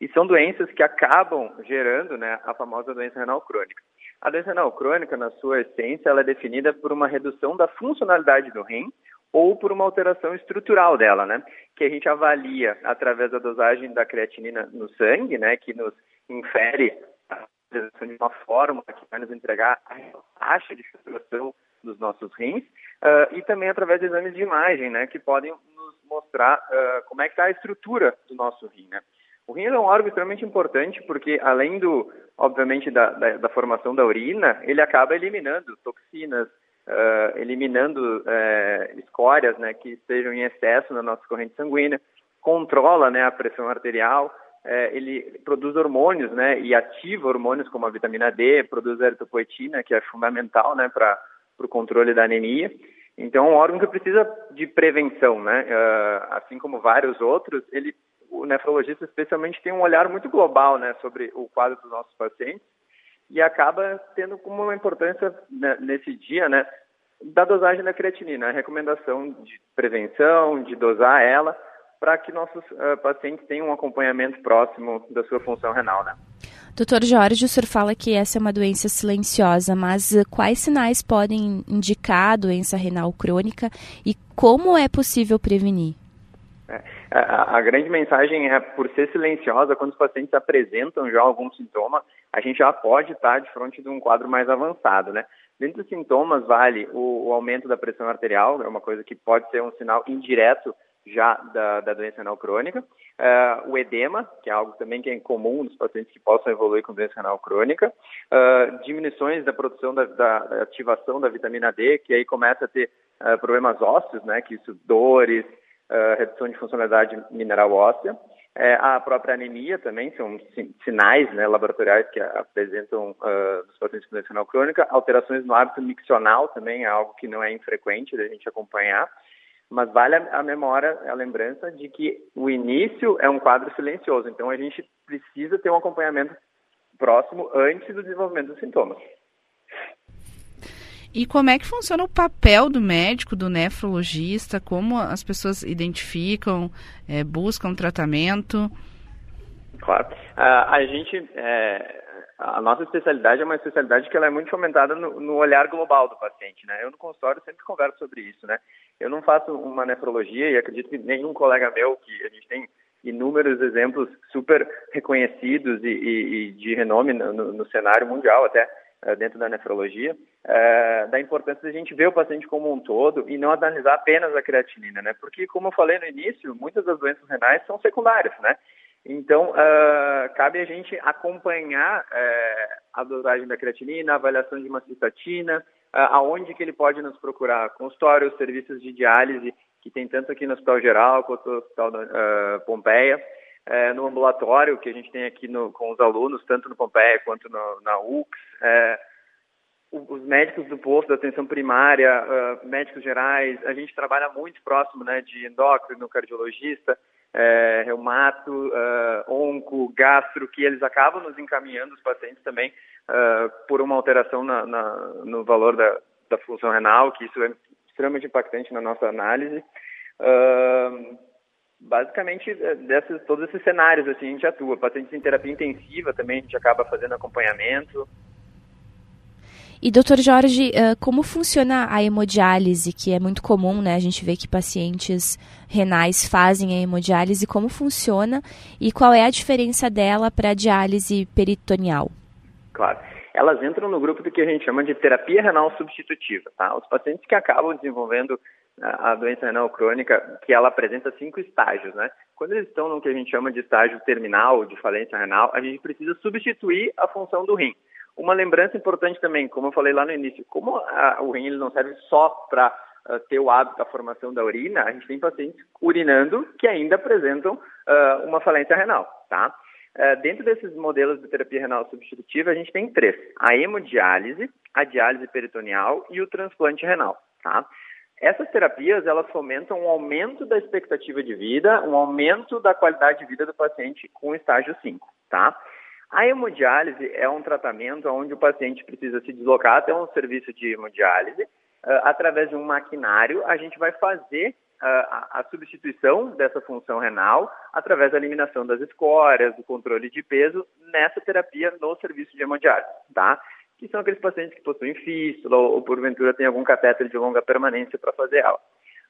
E são doenças que acabam gerando né, a famosa doença renal crônica. A doença renal crônica, na sua essência, ela é definida por uma redução da funcionalidade do rim ou por uma alteração estrutural dela, né? Que a gente avalia através da dosagem da creatinina no sangue, né? Que nos infere a utilização de uma fórmula que vai nos entregar a taxa de filtração dos nossos rins uh, e também através de exames de imagem, né? Que podem nos mostrar uh, como é que está a estrutura do nosso rim, né? O rim é um órgão extremamente importante porque, além do, obviamente, da, da, da formação da urina, ele acaba eliminando toxinas, uh, eliminando uh, escórias né, que estejam em excesso na nossa corrente sanguínea, controla né, a pressão arterial, ele produz hormônios né, e ativa hormônios como a vitamina D, produz a eritropoetina, que é fundamental né, para o controle da anemia. Então, é um órgão que precisa de prevenção, né? Uh, assim como vários outros, ele, o nefrologista especialmente tem um olhar muito global, né, sobre o quadro dos nossos pacientes e acaba tendo como uma importância né, nesse dia, né, da dosagem da creatinina, a recomendação de prevenção, de dosar ela, para que nossos uh, pacientes tenham um acompanhamento próximo da sua função renal, né. Doutor Jorge, o senhor fala que essa é uma doença silenciosa, mas quais sinais podem indicar a doença renal crônica e como é possível prevenir? É, a, a, grande mensagem é, por ser silenciosa, quando os pacientes apresentam já algum sintoma, a gente já pode estar de frente de um quadro mais avançado, né? Dentro dos sintomas, vale o, o aumento da pressão arterial, é uma coisa que pode ser um sinal indireto já da, da doença renal crônica. Uh, o edema, que é algo também que é incomum nos pacientes que possam evoluir com doença renal crônica. Uh, diminuições da produção da, da, ativação da vitamina D, que aí começa a ter uh, problemas ósseos, né, que isso, dores, redução de funcionalidade mineral óssea. É, a própria anemia também são sinais né, laboratoriais que apresentam uh, nos pacientes com doença crônica. Alterações no hábito miccional também é algo que não é infrequente da gente acompanhar. Mas vale a memória, a lembrança de que o início é um quadro silencioso. Então a gente precisa ter um acompanhamento próximo antes do desenvolvimento dos sintomas. E como é que funciona o papel do médico, do nefrologista? Como as pessoas identificam, é, buscam tratamento? Claro. Uh, a gente, é, a nossa especialidade é uma especialidade que ela é muito fomentada no, no, olhar global do paciente, né? Eu no consultório sempre converso sobre isso, né? Eu não faço uma nefrologia e acredito que nenhum colega meu, que a gente tem inúmeros exemplos super reconhecidos e, e, e de renome no, no cenário mundial até, dentro da nefrologia, é, da importância da gente ver o paciente como um todo e não analisar apenas a creatinina, né? Porque, como eu falei no início, muitas das doenças renais são secundárias, né? Então, uh, cabe a gente acompanhar uh, a dosagem da creatinina, a avaliação de uma cistatina, uh, aonde que ele pode nos procurar, consultórios, serviços de diálise, que tem tanto aqui no Hospital Geral quanto no Hospital Pompeia, é, no ambulatório que a gente tem aqui no, com os alunos, tanto no Pompeia quanto no, na UX, é, os médicos do posto da atenção primária, uh, médicos gerais, a gente trabalha muito próximo né, de endócrino, cardiologista, é, reumato, uh, onco, gastro, que eles acabam nos encaminhando os pacientes também uh, por uma alteração na, na, no valor da, da função renal, que isso é extremamente impactante na nossa análise. Uh, basicamente é, desses, todos esses cenários assim a gente atua. Pacientes em terapia intensiva também a gente acaba fazendo acompanhamento. E doutor Jorge, como funciona a hemodiálise, que é muito comum, né? A gente vê que pacientes renais fazem a hemodiálise, como funciona e qual é a diferença dela para a diálise peritoneal? Claro. Elas entram no grupo do que a gente chama de terapia renal substitutiva, tá? Os pacientes que acabam desenvolvendo a doença renal crônica, que ela apresenta cinco estágios, né? Quando eles estão no que a gente chama de estágio terminal de falência renal, a gente precisa substituir a função do rim. Uma lembrança importante também, como eu falei lá no início, como a, o rim ele não serve só para uh, ter o hábito da formação da urina, a gente tem pacientes urinando que ainda apresentam uh, uma falência renal, tá? Uh, dentro desses modelos de terapia renal substitutiva, a gente tem três: a hemodiálise, a diálise peritoneal e o transplante renal, tá? Essas terapias, elas fomentam um aumento da expectativa de vida, um aumento da qualidade de vida do paciente com estágio 5, tá? A hemodiálise é um tratamento onde o paciente precisa se deslocar até um serviço de hemodiálise. Uh, através de um maquinário, a gente vai fazer a, a, substituição dessa função renal através da eliminação das escórias, do controle de peso nessa terapia no serviço de hemodiálise, tá? Que são aqueles pacientes que possuem fístula ou, ou porventura têm algum catéter de longa permanência para fazer ela.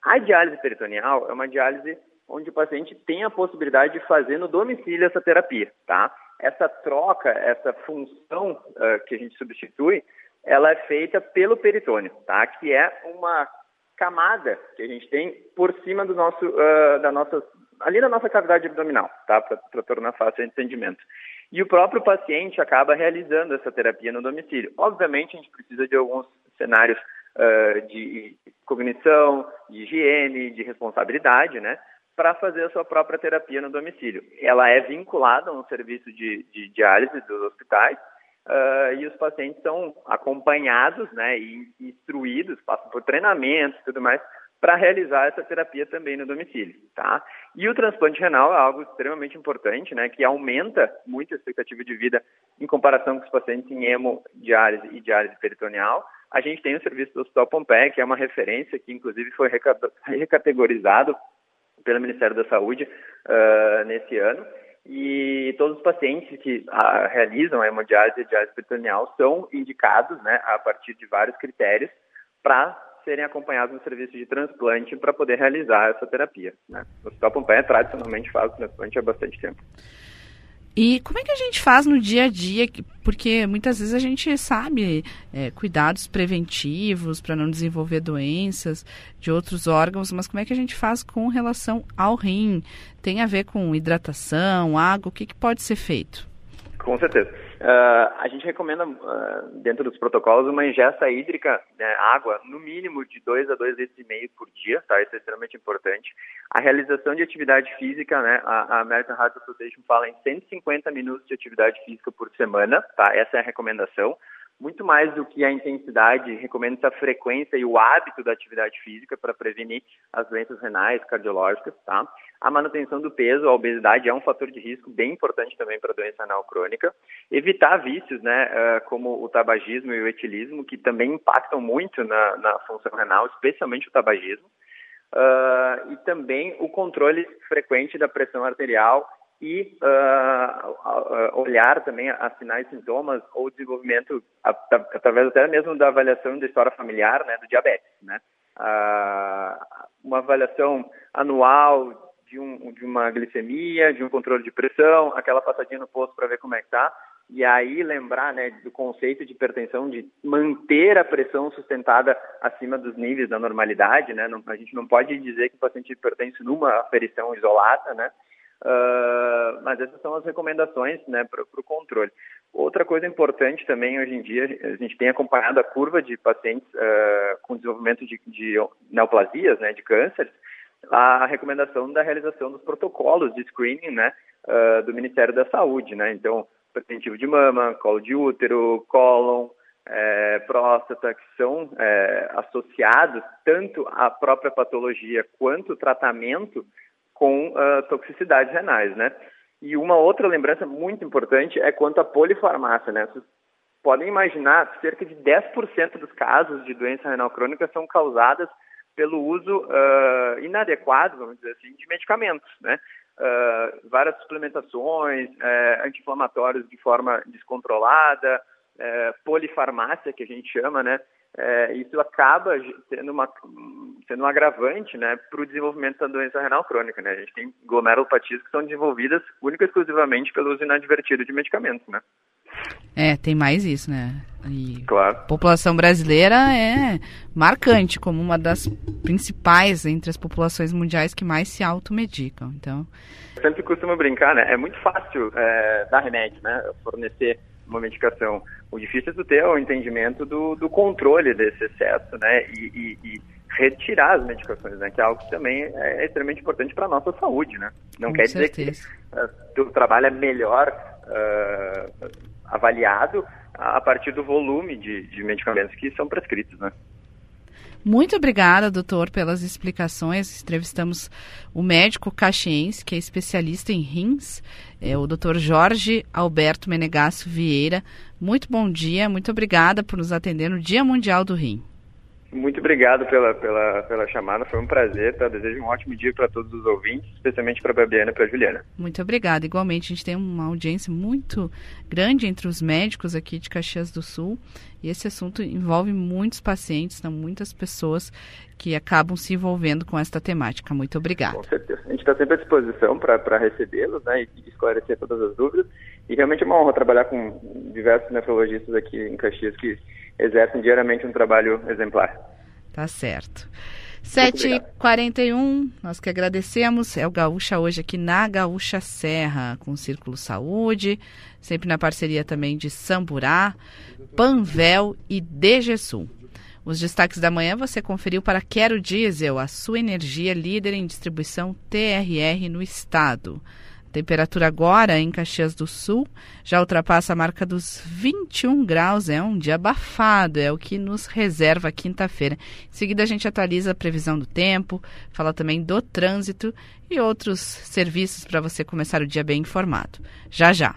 A diálise peritoneal é uma diálise onde o paciente tem a possibilidade de fazer no domicílio essa terapia, tá? Essa troca, essa função uh, que a gente substitui, ela é feita pelo peritônio, tá? Que é uma camada que a gente tem por cima do nosso, uh, da nossa, ali na nossa cavidade abdominal, tá? Para tornar fácil o entendimento. E o próprio paciente acaba realizando essa terapia no domicílio. Obviamente, a gente precisa de alguns cenários uh, de cognição, de higiene, de responsabilidade, né? Para fazer a sua própria terapia no domicílio. Ela é vinculada a um serviço de, de diálise dos hospitais uh, e os pacientes são acompanhados, né? E instruídos, passam por treinamentos e tudo mais para realizar essa terapia também no domicílio, tá? E o transplante renal é algo extremamente importante, né, que aumenta muito a expectativa de vida em comparação com os pacientes em hemodiálise e diálise peritoneal, a gente tem o serviço do Hospital Pompeia, que é uma referência que, inclusive, foi recategorizado pelo Ministério da Saúde uh, nesse ano. E todos os pacientes que uh, realizam a hemodiálise e a diálise peritoneal são indicados, né, a partir de vários critérios, para serem acompanhados no serviço de transplante para poder realizar essa terapia. Né? O Hospital Pompeia tradicionalmente faz o transplante há bastante tempo. E como é que a gente faz no dia a dia? Porque muitas vezes a gente sabe é, cuidados preventivos para não desenvolver doenças de outros órgãos, mas como é que a gente faz com relação ao rim? Tem a ver com hidratação, água? O que, que pode ser feito? Com certeza. Uh, a gente recomenda, uh, dentro dos protocolos, uma ingesta hídrica, né, água, no mínimo de 2 a 2 litros por dia, tá? Isso é extremamente importante. A realização de atividade física, né? A, a American Heart Association fala em 150 minutos de atividade física por semana, tá? Essa é a recomendação muito mais do que a intensidade, recomendo a frequência e o hábito da atividade física para prevenir as doenças renais, cardiológicas, tá? A manutenção do peso, a obesidade é um fator de risco bem importante também para a doença renal crônica. Evitar vícios, né, eh, como o tabagismo e o etilismo, que também impactam muito na, na função renal, especialmente o tabagismo. Uh, e também o controle frequente da pressão arterial e uh, olhar também a sinais, sintomas ou desenvolvimento através até mesmo da avaliação da história familiar, né, do diabetes, né? Uh, uma avaliação anual de, um, de uma glicemia, de um controle de pressão, aquela passadinha no posto para ver como é que tá, e aí lembrar, né, do conceito de hipertensão, de manter a pressão sustentada acima dos níveis da normalidade, né? Não, a gente não pode dizer que o paciente hipertenso numa aferição isolada, né? Uh, mas essas são as recomendações né, para o controle. Outra coisa importante também hoje em dia, a gente tem acompanhado a curva de pacientes uh, com desenvolvimento de, de neoplasias, né, de cânceres, a recomendação da realização dos protocolos de screening né, uh, do Ministério da Saúde. Né? Então, preventivo de mama, colo de útero, cólon, é, próstata, que são é, associados tanto à própria patologia quanto o tratamento com uh, toxicidades renais, né? E uma outra lembrança muito importante é quanto à polifarmácia, né? Vocês podem imaginar, cerca de 10% dos casos de doença renal crônica são causadas pelo uso uh, inadequado, vamos dizer assim, de medicamentos, né? Uh, várias suplementações, uh, anti-inflamatórios de forma descontrolada, polifarmácia, que a gente chama, né? É, isso acaba sendo, uma, sendo um agravante né, para o desenvolvimento da doença renal crônica. Né? A gente tem glomerulopatias que são desenvolvidas única e exclusivamente pelo uso inadvertido de medicamentos. Né? É, tem mais isso, né? E claro. A população brasileira é marcante como uma das principais entre as populações mundiais que mais se automedicam. Então, eu sempre costumo brincar, né? É muito fácil é, dar remédio, né? Fornecer uma medicação. O difícil é tu ter o entendimento do, do controle desse excesso, né? E, e, e, retirar as medicações, né? Que é algo que também é extremamente importante para a nossa saúde, né? Não Com quer certeza. dizer que uh, o trabalho é melhor uh, avaliado a partir do volume de, de medicamentos que são prescritos, né? Muito obrigada, doutor, pelas explicações. Entrevistamos o médico caxiense, que é especialista em rins, é o doutor Jorge Alberto Menegasso Vieira. Muito bom dia, muito obrigada por nos atender no Dia Mundial do Rim. Muito obrigado pela, pela, pela chamada, foi um prazer. Tá? Desejo um ótimo dia para todos os ouvintes, especialmente para a Babiana e para a Juliana. Muito obrigada. Igualmente, a gente tem uma audiência muito grande entre os médicos aqui de Caxias do Sul e esse assunto envolve muitos pacientes, são muitas pessoas que acabam se envolvendo com esta temática. Muito obrigada. Com certeza. A gente está sempre à disposição para recebê-los né, e esclarecer todas as dúvidas. E realmente é uma honra trabalhar com diversos nefrologistas aqui em Caxias que exercem diariamente um trabalho exemplar. Tá certo. 7h41, nós que agradecemos. É o Gaúcha hoje aqui na Gaúcha Serra, com o Círculo Saúde, sempre na parceria também de Samburá, Panvel e DGSul. Os destaques da manhã você conferiu para Quero Diesel, a sua energia líder em distribuição TRR no estado. Temperatura agora em Caxias do Sul já ultrapassa a marca dos 21 graus. É um dia abafado, é o que nos reserva quinta-feira. Em seguida, a gente atualiza a previsão do tempo, fala também do trânsito e outros serviços para você começar o dia bem informado. Já já.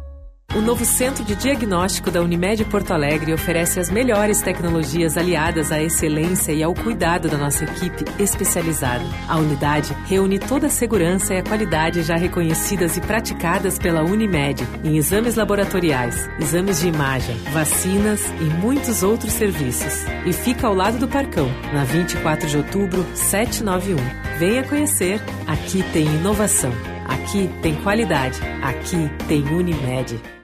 O novo Centro de Diagnóstico da Unimed Porto Alegre oferece as melhores tecnologias aliadas à excelência e ao cuidado da nossa equipe especializada. A unidade reúne toda a segurança e a qualidade já reconhecidas e praticadas pela Unimed em exames laboratoriais, exames de imagem, vacinas e muitos outros serviços. E fica ao lado do Parcão, na 24 de outubro, 791. Venha conhecer. Aqui tem inovação. Aqui tem qualidade. Aqui tem Unimed.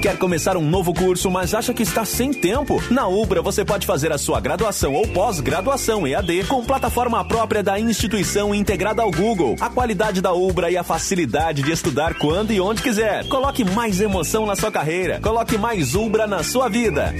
Quer começar um novo curso, mas acha que está sem tempo? Na Ubra você pode fazer a sua graduação ou pós-graduação EAD com plataforma própria da instituição integrada ao Google. A qualidade da Ubra e a facilidade de estudar quando e onde quiser. Coloque mais emoção na sua carreira. Coloque mais Ubra na sua vida.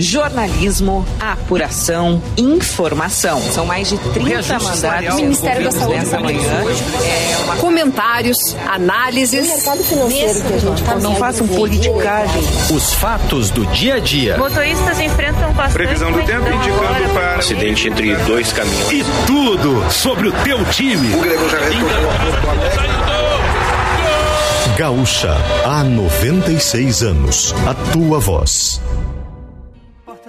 Jornalismo, apuração, informação. São mais de 30 mandatos. Ministério da Saúde nessa manhã. É uma... Comentários, análises. O mercado financeiro que a gente tá Não façam politicagem. Os fatos do dia a dia. Motoristas enfrentam bastante. Previsão do tempo indicando para acidente entre dois caminhões. E tudo sobre o teu time. O Grego já Gaúcha, há 96 anos. A tua voz.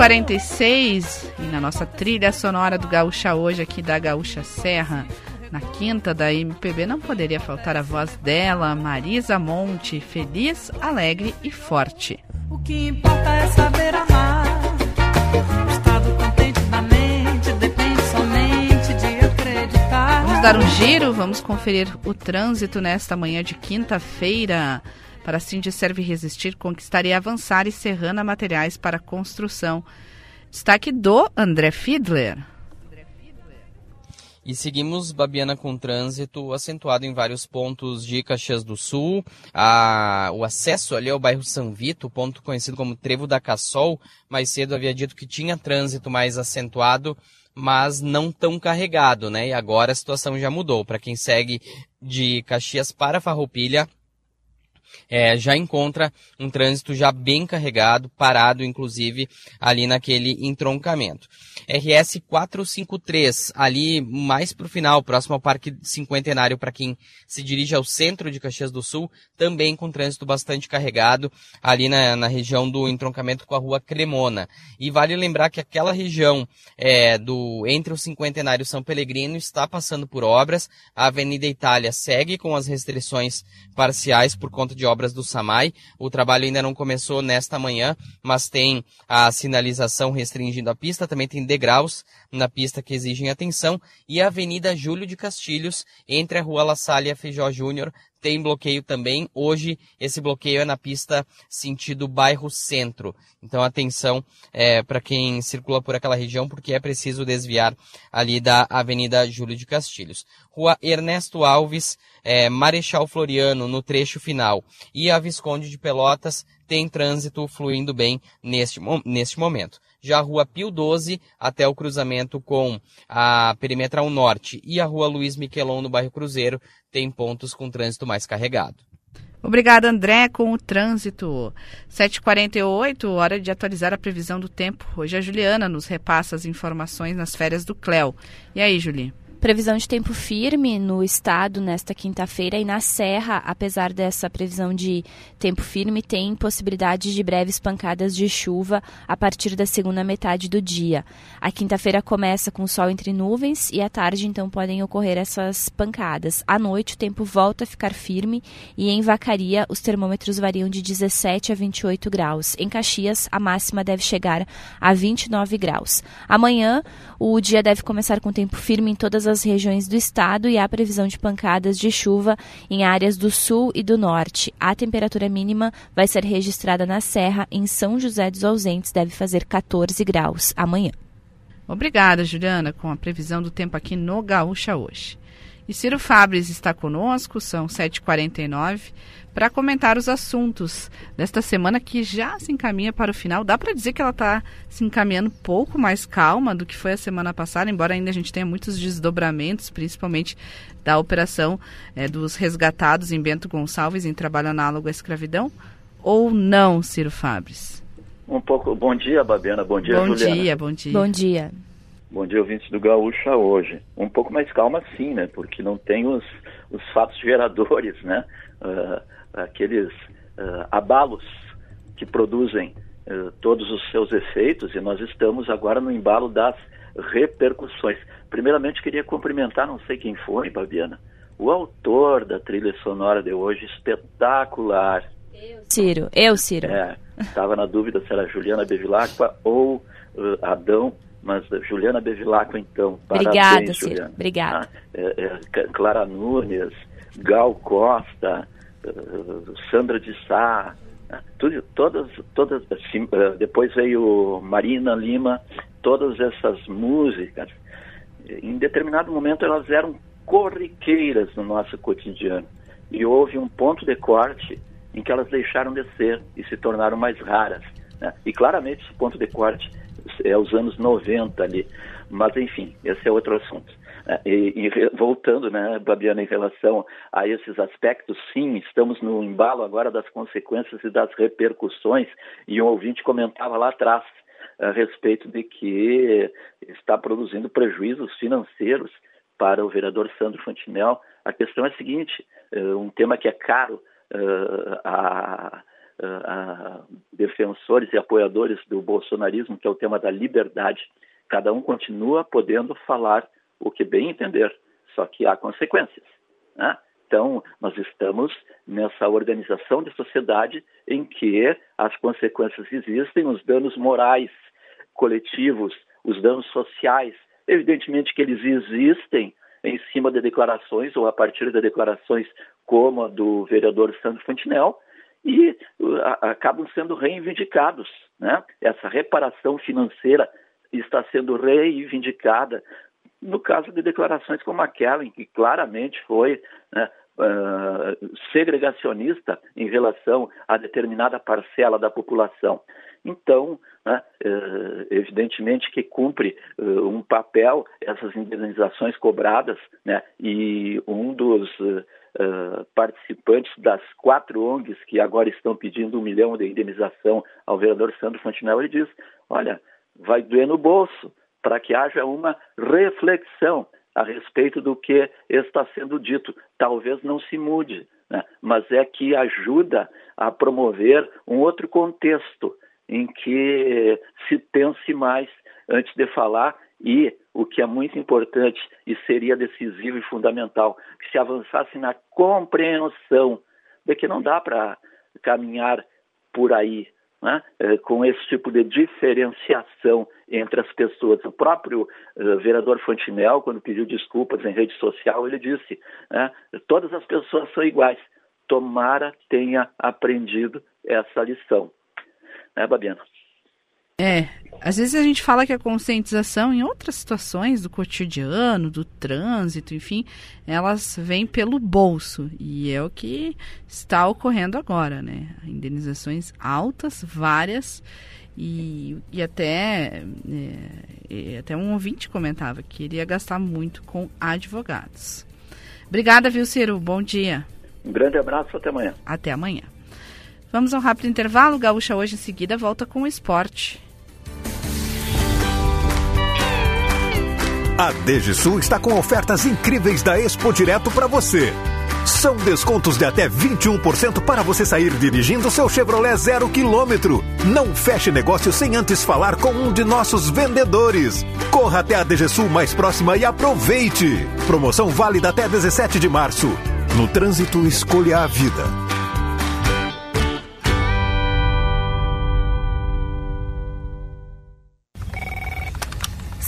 46 e na nossa trilha sonora do Gaúcha hoje aqui da Gaúcha Serra, na quinta da MPB não poderia faltar a voz dela, Marisa Monte, feliz, alegre e forte. O que importa é saber amar. Vamos dar um giro, vamos conferir o trânsito nesta manhã de quinta-feira. Para Cindy Serve Resistir, Conquistar e Avançar e Serrana Materiais para Construção. Destaque do André Fiedler. E seguimos, Babiana, com trânsito acentuado em vários pontos de Caxias do Sul. A, o acesso ali ao bairro São Vito, ponto conhecido como Trevo da Cassol, mais cedo havia dito que tinha trânsito mais acentuado, mas não tão carregado, né? E agora a situação já mudou. Para quem segue de Caxias para Farroupilha, é, já encontra um trânsito já bem carregado, parado inclusive ali naquele entroncamento. RS 453, ali mais para o final, próximo ao Parque Cinquentenário, para quem se dirige ao centro de Caxias do Sul, também com trânsito bastante carregado, ali na, na região do entroncamento com a rua Cremona. E vale lembrar que aquela região é, do entre o Cinquentenário e São Pellegrino está passando por obras, a Avenida Itália segue com as restrições parciais por conta de obras do SAMAI. O trabalho ainda não começou nesta manhã, mas tem a sinalização restringindo a pista, também tem degraus na pista que exigem atenção, e a Avenida Júlio de Castilhos, entre a Rua La Salle e a Feijó Júnior, tem bloqueio também. Hoje, esse bloqueio é na pista sentido bairro centro. Então, atenção é, para quem circula por aquela região, porque é preciso desviar ali da Avenida Júlio de Castilhos. Rua Ernesto Alves, é, Marechal Floriano, no trecho final, e a Visconde de Pelotas tem trânsito fluindo bem neste, neste momento. Já a rua Pio 12 até o cruzamento com a Perimetral Norte e a rua Luiz Miquelon no bairro Cruzeiro tem pontos com trânsito mais carregado. Obrigada, André, com o trânsito. 7h48, hora de atualizar a previsão do tempo. Hoje a Juliana nos repassa as informações nas férias do Cléo. E aí, Julie? Previsão de tempo firme no estado nesta quinta-feira e na Serra, apesar dessa previsão de tempo firme, tem possibilidade de breves pancadas de chuva a partir da segunda metade do dia. A quinta-feira começa com sol entre nuvens e à tarde então podem ocorrer essas pancadas. À noite o tempo volta a ficar firme e em Vacaria os termômetros variam de 17 a 28 graus. Em Caxias a máxima deve chegar a 29 graus. Amanhã o dia deve começar com tempo firme em todas as regiões do estado e há previsão de pancadas de chuva em áreas do sul e do norte. A temperatura mínima vai ser registrada na Serra, em São José dos Ausentes, deve fazer 14 graus amanhã. Obrigada, Juliana, com a previsão do tempo aqui no Gaúcha hoje. E Ciro Fabres está conosco, são 7h49, para comentar os assuntos desta semana que já se encaminha para o final. Dá para dizer que ela está se encaminhando um pouco mais calma do que foi a semana passada, embora ainda a gente tenha muitos desdobramentos, principalmente da operação é, dos resgatados em Bento Gonçalves em trabalho análogo à escravidão. Ou não, Ciro Fabres? Um pouco. Bom dia, Babiana. Bom dia, bom Juliana. Bom dia, bom dia. Bom dia. Bom dia, ouvintes do Gaúcha hoje. Um pouco mais calma sim, né? Porque não tem os, os fatos geradores, né? Uh, aqueles uh, abalos que produzem uh, todos os seus efeitos e nós estamos agora no embalo das repercussões. Primeiramente, queria cumprimentar, não sei quem foi, Babiana, o autor da trilha sonora de hoje, espetacular. Eu, Ciro. Eu, Ciro. É, estava na dúvida se era Juliana Bevilacqua ou Adão mas Juliana Bevilacqua, então, parabéns, Obrigada, Juliana. Ciro. Obrigada. Ah, é, é, Clara Nunes, Gal Costa, uh, Sandra de Sá, Né? Tudo, todas, todas, assim, eh, depois veio Marina Lima, todas essas músicas, em determinado momento elas eram corriqueiras no nosso cotidiano. E houve um ponto de corte em que elas deixaram de ser e se tornaram mais raras. Né? E claramente esse ponto de corte é os anos 90 ali. Mas, enfim, esse é outro assunto. É, e, e, voltando, né, Babiana, em relação a esses aspectos, sim, estamos no embalo agora das consequências e das repercussões, e um ouvinte comentava lá atrás a respeito de que está produzindo prejuízos financeiros para o vereador Sandro Fantinel. A questão é a seguinte: é, um tema que é caro uh, a, a defensores e apoiadores do bolsonarismo, que é o tema da liberdade. Cada um continua podendo falar o que bem entender, só que há consequências. Né? Então, nós estamos nessa organização de sociedade em que as consequências existem, os danos morais coletivos, os danos sociais, evidentemente que eles existem em cima de declarações ou a partir de declarações como a do vereador Sandro Fantinel, e uh, acabam sendo reivindicados. Né? Essa reparação financeira está sendo reivindicada no caso de declarações como aquela, em que claramente foi né, uh, segregacionista em relação a determinada parcela da população. Então, né, uh, evidentemente que cumpre uh, um papel essas indenizações cobradas, né, e um dos participantes das quatro ONGs que agora estão pedindo um milhão de indenização ao vereador Sandro Fantinel, ele diz: olha, vai doer no bolso, para que haja uma reflexão a respeito do que está sendo dito. Talvez não se mude, né? mas é que ajuda a promover um outro contexto em que se pense mais antes de falar e o que é muito importante e seria decisivo e fundamental, que se avançasse na compreensão de que não dá para caminhar por aí, né, eh, com esse tipo de diferenciação entre as pessoas. O próprio uh, vereador Fantinel, quando pediu desculpas em rede social, ele disse: né, todas as pessoas são iguais. Tomara tenha aprendido essa lição. Né, Babiana? É, às vezes a gente fala que a conscientização em outras situações do cotidiano, do trânsito, enfim, elas vêm pelo bolso e é o que está ocorrendo agora, né? Indenizações altas, várias e, e até é, até um ouvinte comentava que iria gastar muito com advogados. Obrigada, viu, Ciro? Bom dia. Um grande abraço, até amanhã. Até amanhã. Vamos a um rápido intervalo. Gaúcha hoje em seguida volta com o esporte. A DGSul está com ofertas incríveis da Expo Direto para você. São descontos de até 21% para você sair dirigindo seu Chevrolet zero quilômetro. Não feche negócio sem antes falar com um de nossos vendedores. Corra até a DGSul mais próxima e aproveite. Promoção válida até 17 de março. No trânsito, escolha a vida.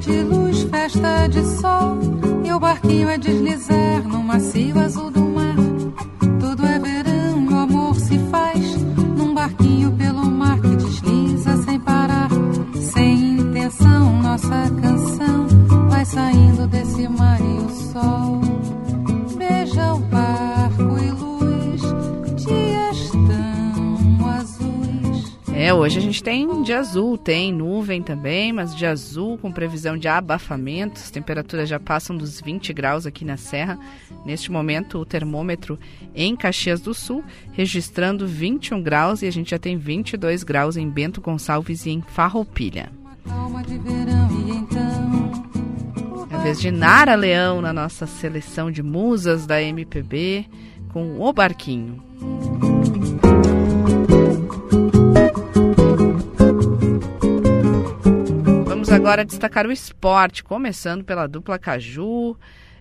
De luz, festa de sol, e o barquinho a deslizar no macio azul do mar. Tudo é verão, o amor se faz num barquinho pelo mar que desliza sem parar. Sem intenção, nossa canção vai saindo desse mar e o sol beija o barco azuis. É, hoje a gente tem dia azul, tem nuvem também, mas dia azul com previsão de abafamento. As temperaturas já passam dos 20 graus aqui na Serra. Neste momento, o termômetro em Caxias do Sul registrando 21 graus e a gente já tem 22 graus em Bento Gonçalves e em Farroupilha. É a vez de Nara Leão na nossa seleção de musas da MPB com O Barquinho. Agora destacar o esporte, começando pela dupla Caju.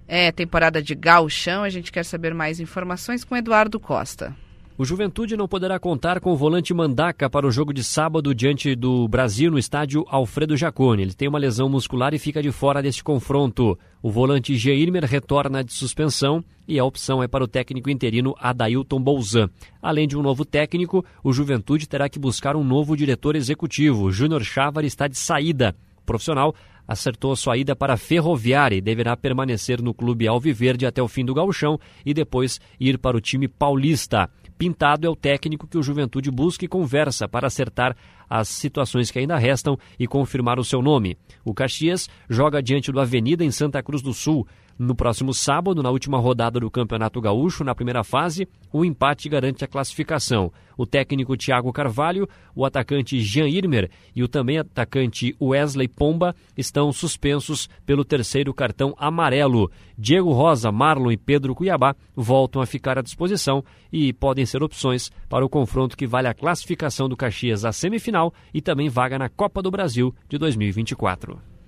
É temporada de gauchão, a gente quer saber mais informações com Eduardo Costa. O Juventude não poderá contar com o volante Mandaca para o jogo de sábado diante do Brasil no estádio Alfredo Jaconi. Ele tem uma lesão muscular e fica de fora deste confronto. O volante Geirmer retorna de suspensão e a opção é para o técnico interino Adailton Bolzan. Além de um novo técnico, o Juventude terá que buscar um novo diretor executivo. Júnior Chávar está de saída. Profissional acertou sua ida para a Ferroviária e deverá permanecer no clube Alviverde até o fim do gauchão e depois ir para o time paulista. Pintado é o técnico que o Juventude busca e conversa para acertar as situações que ainda restam e confirmar o seu nome. O Caxias joga diante do Avenida em Santa Cruz do Sul. No próximo sábado, na última rodada do Campeonato Gaúcho, na primeira fase, o empate garante a classificação. O técnico Thiago Carvalho, o atacante Jean Irmer e o também atacante Wesley Pomba estão suspensos pelo terceiro cartão amarelo. Diego Rosa, Marlon e Pedro Cuiabá voltam a ficar à disposição e podem ser opções para o confronto que vale a classificação do Caxias à semifinal e também vaga na Copa do Brasil de 2024.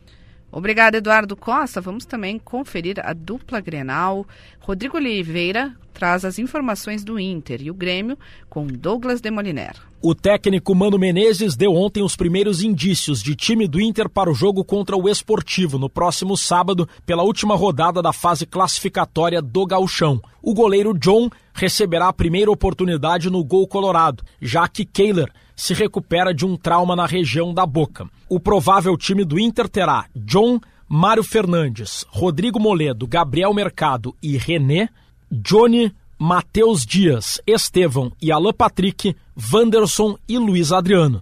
Obrigada, Eduardo Costa. Vamos também conferir a dupla Grenal. Rodrigo Oliveira traz as informações do Inter e o Grêmio com Douglas Demoliner. O técnico Mano Menezes deu ontem os primeiros indícios de time do Inter para o jogo contra o Esportivo no próximo sábado, pela última rodada da fase classificatória do Gauchão. O goleiro John receberá a primeira oportunidade no gol colorado, já que Kehler se recupera de um trauma na região da boca. O provável time do Inter terá John, Mário Fernandes, Rodrigo Moledo, Gabriel Mercado e René, Johnny, Matheus Dias, Estevão e Alan Patrick, Wanderson e Luiz Adriano.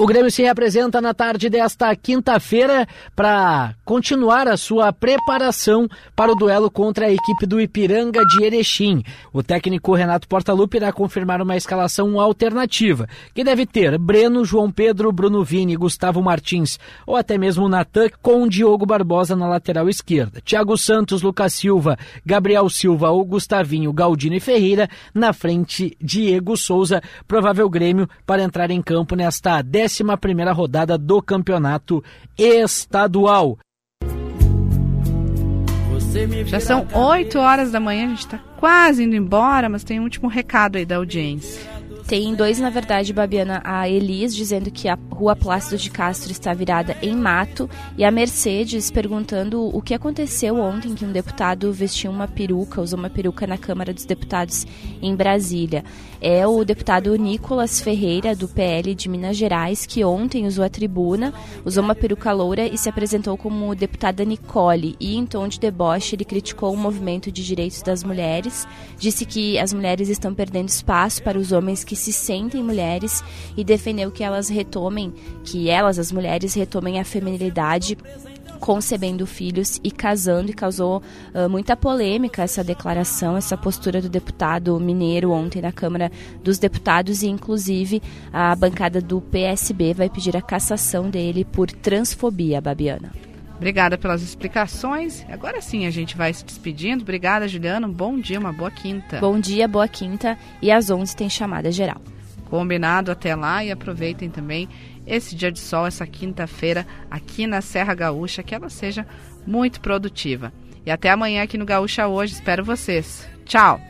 O Grêmio se representa na tarde desta quinta-feira para continuar a sua preparação para o duelo contra a equipe do Ipiranga de Erechim. O técnico Renato Portaluppi irá confirmar uma escalação alternativa, que deve ter Breno, João Pedro, Bruno Vini, Gustavo Martins ou até mesmo Natan com Diogo Barbosa na lateral esquerda. Thiago Santos, Lucas Silva, Gabriel Silva ou Gustavinho, Galdino e Ferreira na frente, Diego Souza, provável Grêmio para entrar em campo nesta décima 11ª rodada do Campeonato Estadual. Já são 8 horas da manhã, a gente está quase indo embora, mas tem um último recado aí da audiência. Tem dois, na verdade, Babiana, a Elis dizendo que a rua Plácido de Castro está virada em mato e a Mercedes perguntando o que aconteceu ontem que um deputado vestiu uma peruca, usou uma peruca na Câmara dos Deputados em Brasília. É o deputado Nicolas Ferreira, do PL de Minas Gerais, que ontem usou a tribuna, usou uma peruca loura e se apresentou como deputada Nicole. E em tom de deboche, ele criticou o movimento de direitos das mulheres, disse que as mulheres estão perdendo espaço para os homens que se sentem mulheres e defendeu que elas retomem, que elas, as mulheres, retomem a feminilidade concebendo filhos e casando e causou uh, muita polêmica essa declaração, essa postura do deputado mineiro ontem na Câmara dos Deputados e inclusive a bancada do PSB vai pedir a cassação dele por transfobia, Babiana. Obrigada pelas explicações. Agora sim a gente vai se despedindo. Obrigada, Juliana. Um bom dia, uma boa quinta. Bom dia, boa quinta. E às 11 tem chamada geral. Combinado até lá e aproveitem também esse dia de sol, essa quinta-feira aqui na Serra Gaúcha, que ela seja muito produtiva. E até amanhã aqui no Gaúcha hoje. Espero vocês. Tchau!